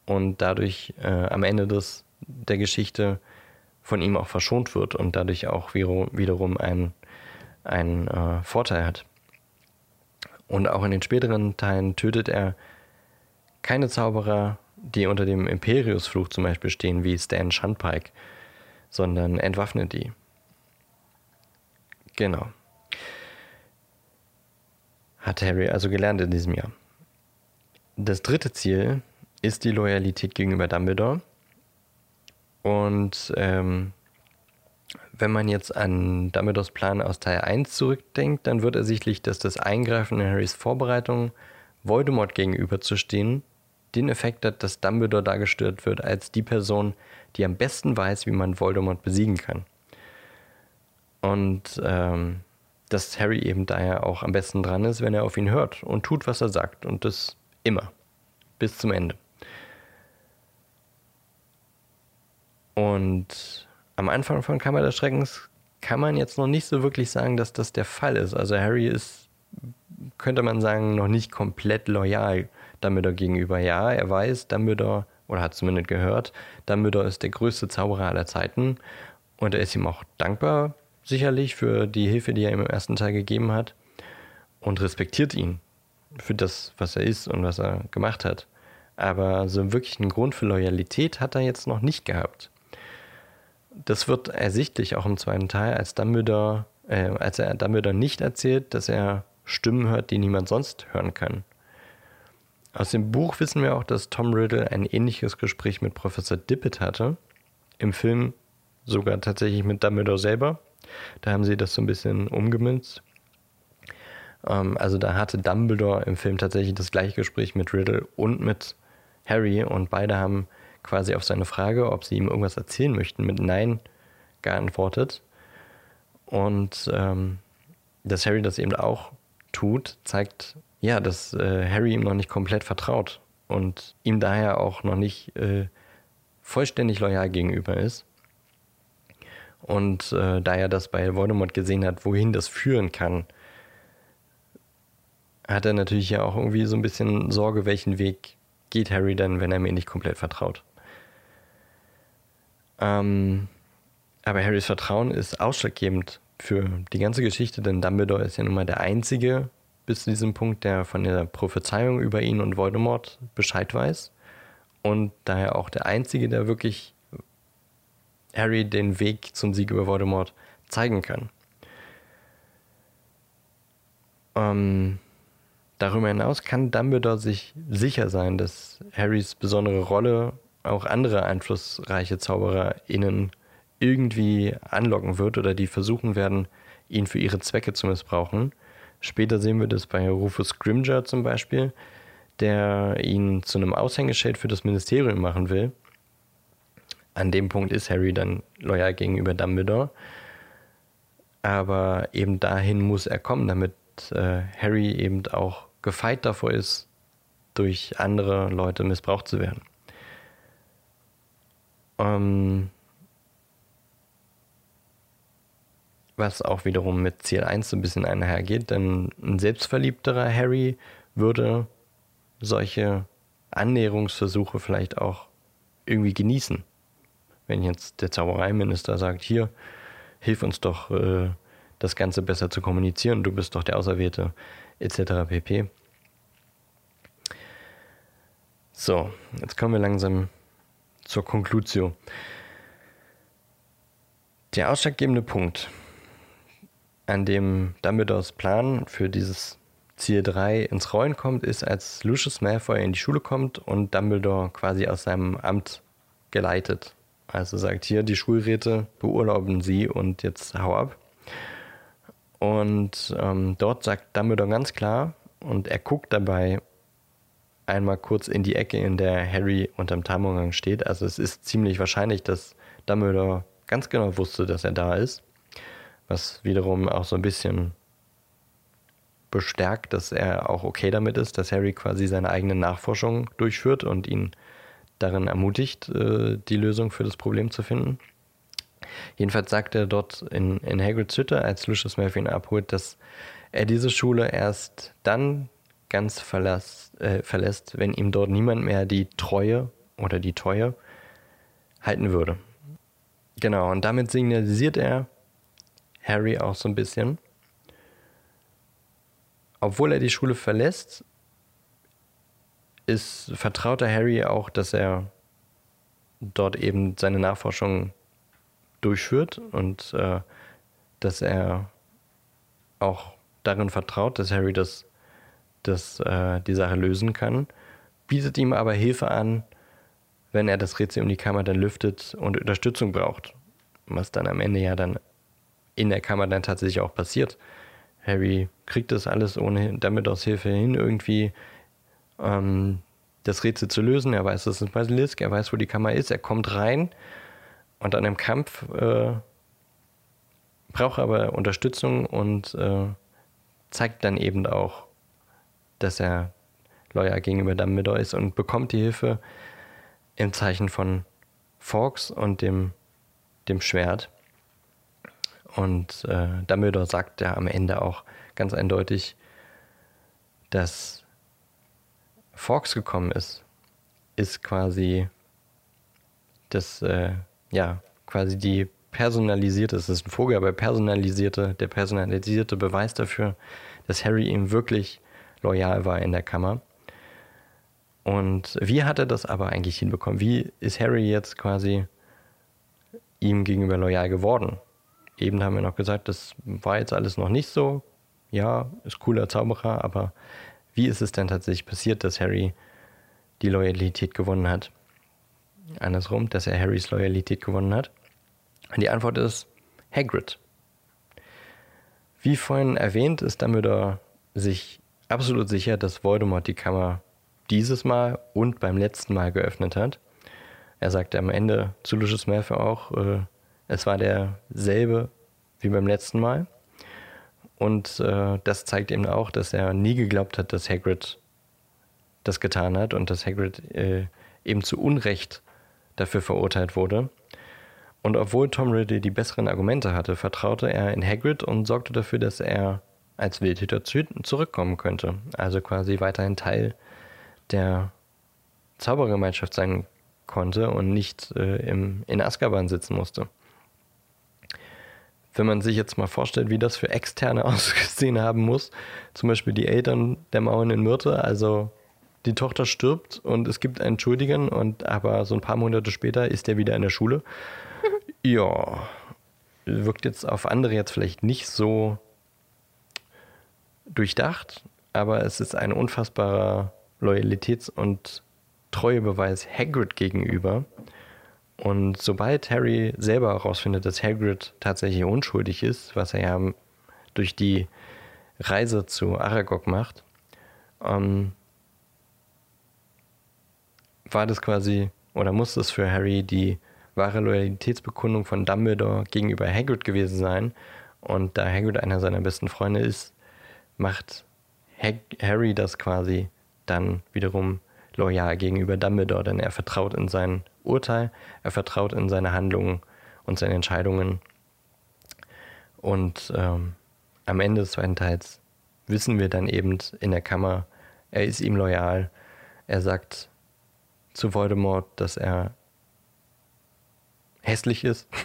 und dadurch äh, am Ende des, der Geschichte von ihm auch verschont wird und dadurch auch wiederum einen, äh, Vorteil hat. Und auch in den späteren Teilen tötet er keine Zauberer, die unter dem Imperiusfluch zum Beispiel stehen, wie Stan Shunpike, sondern entwaffnet die. Genau. Hat Harry also gelernt in diesem Jahr. Das dritte Ziel ist die Loyalität gegenüber Dumbledore. Und ähm, wenn man jetzt an Dumbledores Plan aus Teil 1 zurückdenkt, dann wird ersichtlich, dass das Eingreifen in Harrys Vorbereitung, Voldemort gegenüberzustehen, den Effekt hat, dass Dumbledore dargestellt wird als die Person, die am besten weiß, wie man Voldemort besiegen kann. Und ähm, dass Harry eben daher auch am besten dran ist, wenn er auf ihn hört und tut, was er sagt. Und das immer. Bis zum Ende. Und am Anfang von Kammer des Schreckens kann man jetzt noch nicht so wirklich sagen, dass das der Fall ist. Also Harry ist, könnte man sagen, noch nicht komplett loyal Dumbledore gegenüber. Ja, er weiß, Dumbledore, oder hat zumindest gehört, Dumbledore ist der größte Zauberer aller Zeiten und er ist ihm auch dankbar, sicherlich, für die Hilfe, die er ihm im ersten Teil gegeben hat und respektiert ihn für das, was er ist und was er gemacht hat. Aber so wirklich einen Grund für Loyalität hat er jetzt noch nicht gehabt. Das wird ersichtlich auch im zweiten Teil, als Dumbledore, äh, als er Dumbledore nicht erzählt, dass er Stimmen hört, die niemand sonst hören kann. Aus dem Buch wissen wir auch, dass Tom Riddle ein ähnliches Gespräch mit Professor Dippet hatte. Im Film sogar tatsächlich mit Dumbledore selber. Da haben sie das so ein bisschen umgemünzt. Ähm, also da hatte Dumbledore im Film tatsächlich das gleiche Gespräch mit Riddle und mit Harry und beide haben quasi auf seine Frage, ob sie ihm irgendwas erzählen möchten, mit Nein geantwortet. Und ähm, dass Harry das eben auch tut, zeigt ja, dass äh, Harry ihm noch nicht komplett vertraut und ihm daher auch noch nicht äh, vollständig loyal gegenüber ist. Und äh, da er das bei Voldemort gesehen hat, wohin das führen kann, hat er natürlich ja auch irgendwie so ein bisschen Sorge, welchen Weg geht Harry denn, wenn er mir nicht komplett vertraut. Ähm, aber Harrys Vertrauen ist ausschlaggebend für die ganze Geschichte, denn Dumbledore ist ja nun mal der Einzige bis zu diesem Punkt, der von der Prophezeiung über ihn und Voldemort Bescheid weiß. Und daher auch der Einzige, der wirklich Harry den Weg zum Sieg über Voldemort zeigen kann. Ähm, darüber hinaus kann Dumbledore sich sicher sein, dass Harrys besondere Rolle auch andere einflussreiche ZaubererInnen irgendwie anlocken wird oder die versuchen werden, ihn für ihre Zwecke zu missbrauchen. Später sehen wir das bei Rufus Scrimger zum Beispiel, der ihn zu einem Aushängeschild für das Ministerium machen will. An dem Punkt ist Harry dann loyal gegenüber Dumbledore. Aber eben dahin muss er kommen, damit äh, Harry eben auch gefeit davor ist, durch andere Leute missbraucht zu werden. Ähm, was auch wiederum mit Ziel 1 so ein bisschen einhergeht, denn ein selbstverliebterer Harry würde solche Annäherungsversuche vielleicht auch irgendwie genießen. Wenn jetzt der Zaubereiminister sagt, hier, hilf uns doch, äh, das Ganze besser zu kommunizieren, du bist doch der Auserwählte, etc. pp. So, jetzt kommen wir langsam zur Conclusio. Der ausschlaggebende Punkt, an dem Dumbledores Plan für dieses Ziel 3 ins Rollen kommt, ist, als Lucius Malfoy in die Schule kommt und Dumbledore quasi aus seinem Amt geleitet. Also sagt hier, die Schulräte beurlauben sie und jetzt hau ab. Und ähm, dort sagt Dumbledore ganz klar, und er guckt dabei einmal kurz in die Ecke, in der Harry unterm Tarnumhang steht. Also es ist ziemlich wahrscheinlich, dass Dumbledore ganz genau wusste, dass er da ist. Was wiederum auch so ein bisschen bestärkt, dass er auch okay damit ist, dass Harry quasi seine eigene Nachforschung durchführt und ihn darin ermutigt, äh, die Lösung für das Problem zu finden. Jedenfalls sagt er dort in, in Hagrid's Hütte, als Lucius Malfoy ihn abholt, dass er diese Schule erst dann ganz verlass, äh, verlässt, wenn ihm dort niemand mehr die Treue oder die Treue halten würde. Genau, und damit signalisiert er Harry auch so ein bisschen. Obwohl er die Schule verlässt, ist, vertraut er Harry auch, dass er dort eben seine Nachforschung durchführt und äh, dass er auch darin vertraut, dass Harry das das, äh, die Sache lösen kann, bietet ihm aber Hilfe an, wenn er das Rätsel um die Kammer dann lüftet und Unterstützung braucht. Was dann am Ende ja dann in der Kammer dann tatsächlich auch passiert. Harry kriegt das alles ohne damit aus Hilfe hin, irgendwie ähm, das Rätsel zu lösen. Er weiß, das ist ein Basilisk, er weiß, wo die Kammer ist, er kommt rein und an einem Kampf äh, braucht aber Unterstützung und äh, zeigt dann eben auch dass er loyal gegenüber Dumbledore ist und bekommt die Hilfe im Zeichen von Fawkes und dem, dem Schwert. Und äh, Dumbledore sagt ja am Ende auch ganz eindeutig, dass Fawkes gekommen ist, ist quasi das, äh, ja, quasi die personalisierte, es ist ein Vogel, aber personalisierte, der personalisierte Beweis dafür, dass Harry ihm wirklich loyal war in der Kammer. Und wie hat er das aber eigentlich hinbekommen? Wie ist Harry jetzt quasi ihm gegenüber loyal geworden? Eben haben wir noch gesagt, das war jetzt alles noch nicht so. Ja, ist cooler Zauberer, aber wie ist es denn tatsächlich passiert, dass Harry die Loyalität gewonnen hat? Andersrum, dass er Harrys Loyalität gewonnen hat. Und die Antwort ist Hagrid. Wie vorhin erwähnt, ist Dumbledore sich absolut sicher, dass Voldemort die Kammer dieses Mal und beim letzten Mal geöffnet hat. Er sagte am Ende zu Lucius Malfoy auch, äh, es war derselbe wie beim letzten Mal. Und äh, das zeigt eben auch, dass er nie geglaubt hat, dass Hagrid das getan hat und dass Hagrid äh, eben zu Unrecht dafür verurteilt wurde. Und obwohl Tom Riddle die besseren Argumente hatte, vertraute er in Hagrid und sorgte dafür, dass er als Wildhüter zurückkommen könnte. Also quasi weiterhin Teil der Zaubergemeinschaft sein konnte und nicht äh, im, in Azkaban sitzen musste wenn man sich jetzt mal vorstellt, wie das für Externe ausgesehen haben muss, zum Beispiel die Eltern der Mauern in Myrte, also die Tochter stirbt und es gibt einen Schuldigen und aber so ein paar Monate später ist er wieder in der Schule. ja, wirkt jetzt auf andere jetzt vielleicht nicht so durchdacht, aber es ist ein unfassbarer Loyalitäts- und Treuebeweis Hagrid gegenüber. Und sobald Harry selber herausfindet, dass Hagrid tatsächlich unschuldig ist, was er ja durch die Reise zu Aragog macht, ähm, war das quasi oder muss das für Harry die wahre Loyalitätsbekundung von Dumbledore gegenüber Hagrid gewesen sein. Und da Hagrid einer seiner besten Freunde ist, macht Harry das quasi dann wiederum loyal gegenüber Dumbledore, denn er vertraut in sein Urteil, er vertraut in seine Handlungen und seine Entscheidungen. Und ähm, am Ende des zweiten Teils wissen wir dann eben in der Kammer, er ist ihm loyal. Er sagt zu Voldemort, dass er hässlich ist.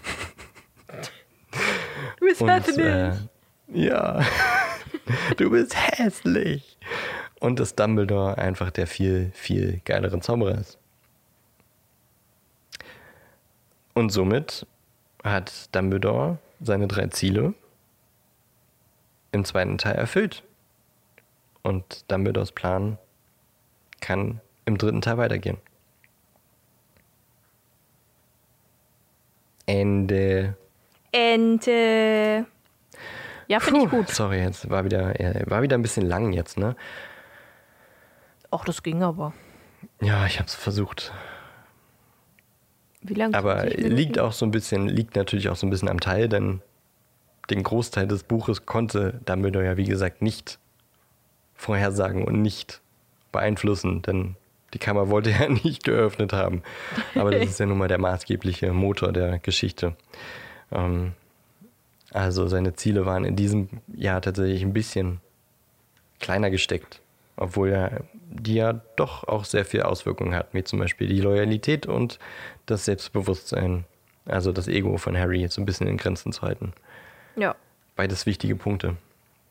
Du bist und. Äh, ja, du bist hässlich und dass Dumbledore einfach der viel, viel geilere Zauberer ist. Und somit hat Dumbledore seine drei Ziele im zweiten Teil erfüllt. Und Dumbledores Plan kann im dritten Teil weitergehen. Ende. Ende. Ja, finde ich gut. Sorry, jetzt war wieder, war wieder ein bisschen lang jetzt, ne? Ach, das ging aber. Ja, ich habe es versucht. Wie lange? Aber liegt auch so ein bisschen, liegt natürlich auch so ein bisschen am Teil, denn den Großteil des Buches konnte Dumbledore ja wie gesagt nicht vorhersagen und nicht beeinflussen, denn die Kammer wollte er nicht geöffnet haben. Aber das ist ja nun mal der maßgebliche Motor der Geschichte. Ähm, also seine Ziele waren in diesem Jahr tatsächlich ein bisschen kleiner gesteckt obwohl er die ja doch auch sehr viel Auswirkungen hat, wie zum Beispiel die Loyalität und das Selbstbewusstsein, also das Ego von Harry so ein bisschen in Grenzen zu halten. Ja. Beides wichtige Punkte,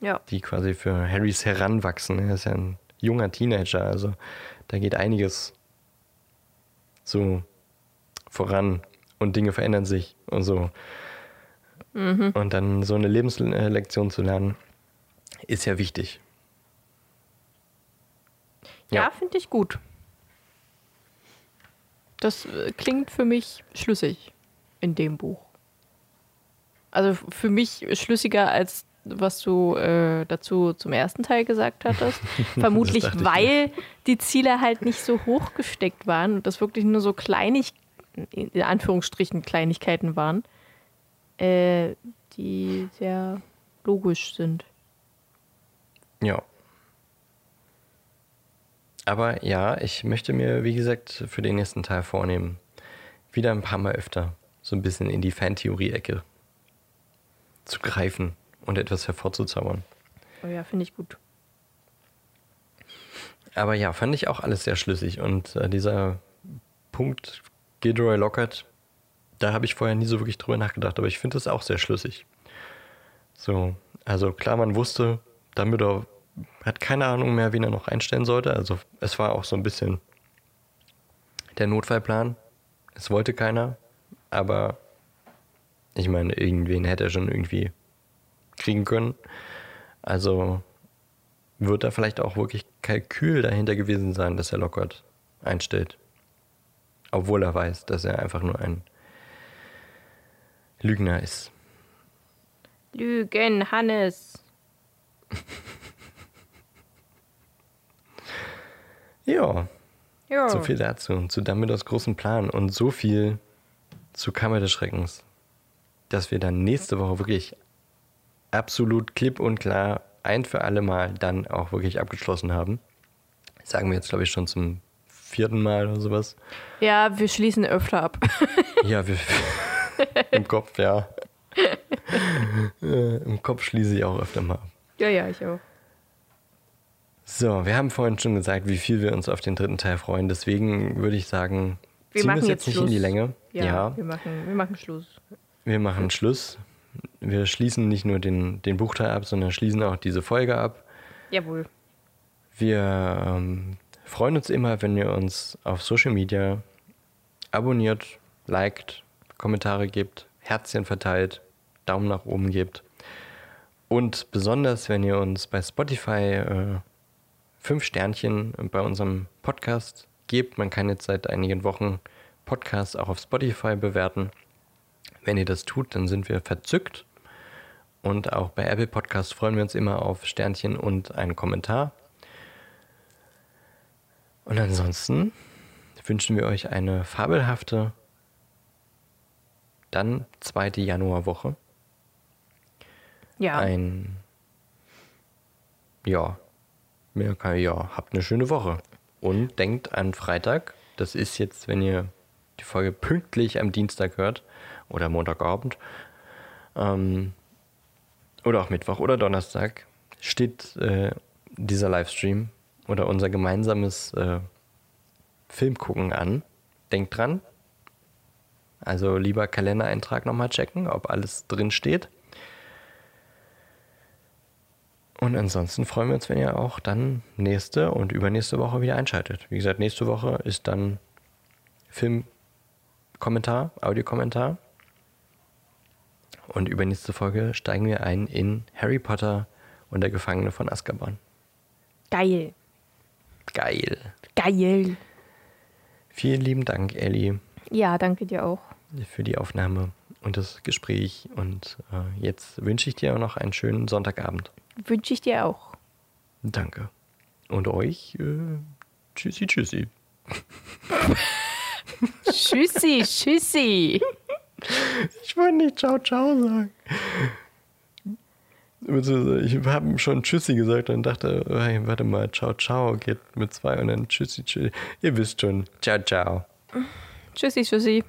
ja. die quasi für Harrys Heranwachsen. Er ist ja ein junger Teenager, also da geht einiges so voran und Dinge verändern sich und so. Mhm. Und dann so eine Lebenslektion zu lernen, ist ja wichtig. Ja, ja finde ich gut. Das äh, klingt für mich schlüssig in dem Buch. Also für mich schlüssiger als was du äh, dazu zum ersten Teil gesagt hattest. Vermutlich, weil die Ziele halt nicht so hoch gesteckt waren und das wirklich nur so kleinig, in Anführungsstrichen Kleinigkeiten waren, äh, die sehr logisch sind. Ja, aber ja, ich möchte mir, wie gesagt, für den nächsten Teil vornehmen, wieder ein paar Mal öfter so ein bisschen in die Fantheorie-Ecke zu greifen und etwas hervorzuzaubern. Oh ja, finde ich gut. Aber ja, fand ich auch alles sehr schlüssig. Und äh, dieser Punkt Gilderoy Lockhart, da habe ich vorher nie so wirklich drüber nachgedacht, aber ich finde das auch sehr schlüssig. So, also klar, man wusste, Dumbledore hat keine Ahnung mehr, wen er noch einstellen sollte. Also es war auch so ein bisschen der Notfallplan. Es wollte keiner, aber ich meine, irgendwen hätte er schon irgendwie kriegen können. Also wird da vielleicht auch wirklich Kalkül dahinter gewesen sein, dass er Lockhart einstellt. Obwohl er weiß, dass er einfach nur ein Lügner ist. Lügen, Hannes. Ja, Ja. so viel dazu. Zu Dumbledores großen Plan und so viel zu Kammer des Schreckens, dass wir dann nächste Woche wirklich absolut klipp und klar ein für alle Mal dann auch wirklich abgeschlossen haben. Das sagen wir jetzt, glaube ich, schon zum vierten Mal oder sowas. Ja, wir schließen öfter ab. Ja, wir im Kopf, ja. Äh, Im Kopf schließe ich auch öfter mal ab. ja, ja, ich auch. So, wir haben vorhin schon gesagt, wie viel wir uns auf den dritten Teil freuen. Deswegen würde ich sagen, Wir ziehen machen es jetzt jetzt nicht in die Schluss. Länge. Ja, ja Wir, machen, wir machen Schluss. Wir machen Schluss. Wir schließen nicht nur den, den Buchteil ab, sondern schließen auch diese Folge ab. Jawohl. Wir ähm, freuen uns immer, wenn ihr uns auf Social Media abonniert, liked, Kommentare gebt, Herzchen verteilt, Daumen nach oben gebt. Und besonders, wenn ihr uns bei Spotify äh, fünf Sternchen bei unserem Podcast gebt. Man kann jetzt seit einigen Wochen Podcasts auch auf Spotify bewerten. Wenn ihr das tut, dann sind wir verzückt. Und auch bei Apple Podcasts freuen wir uns immer auf Sternchen und einen Kommentar. Und ansonsten wünschen wir euch eine fabelhafte, dann zweite Januarwoche. Ja. Ein, ja, mehr kann, ja, habt eine schöne Woche. Und denkt an Freitag, das ist jetzt, wenn ihr die Folge pünktlich am Dienstag hört oder Montagabend ähm, oder auch Mittwoch oder Donnerstag, steht äh, dieser Livestream oder unser gemeinsames äh, Filmgucken an. Denkt dran. Also lieber Kalendereintrag nochmal checken, ob alles drin steht. Und ansonsten freuen wir uns, wenn ihr auch dann nächste und übernächste Woche wieder einschaltet. Wie gesagt, nächste Woche ist dann Filmkommentar, Audiokommentar. Und übernächste Folge steigen wir ein in Harry Potter und der Gefangene von Azkaban. Geil. Geil. Geil. Vielen lieben Dank, Ellie, Ja, danke dir auch. für die Aufnahme und das Gespräch. Und äh, jetzt wünsche ich dir auch noch einen schönen Sonntagabend. Wünsche ich dir auch. Danke. Und euch, äh, tschüssi, tschüssi. Tschüssi, tschüssi. Ich wollte nicht ciao, ciao sagen. Ich habe schon Tschüssi gesagt und dachte, hey, warte mal, ciao, ciao geht mit zwei und dann Tschüssi, tschüssi. Ihr wisst schon. Ciao, ciao. Tschüssi, tschüssi.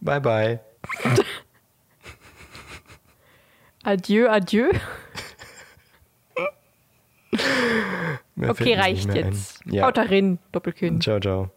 Bye, bye. Adieu, adieu. Okay, reicht jetzt. Ja. Haut da rein, Doppelkinn. Ciao, ciao.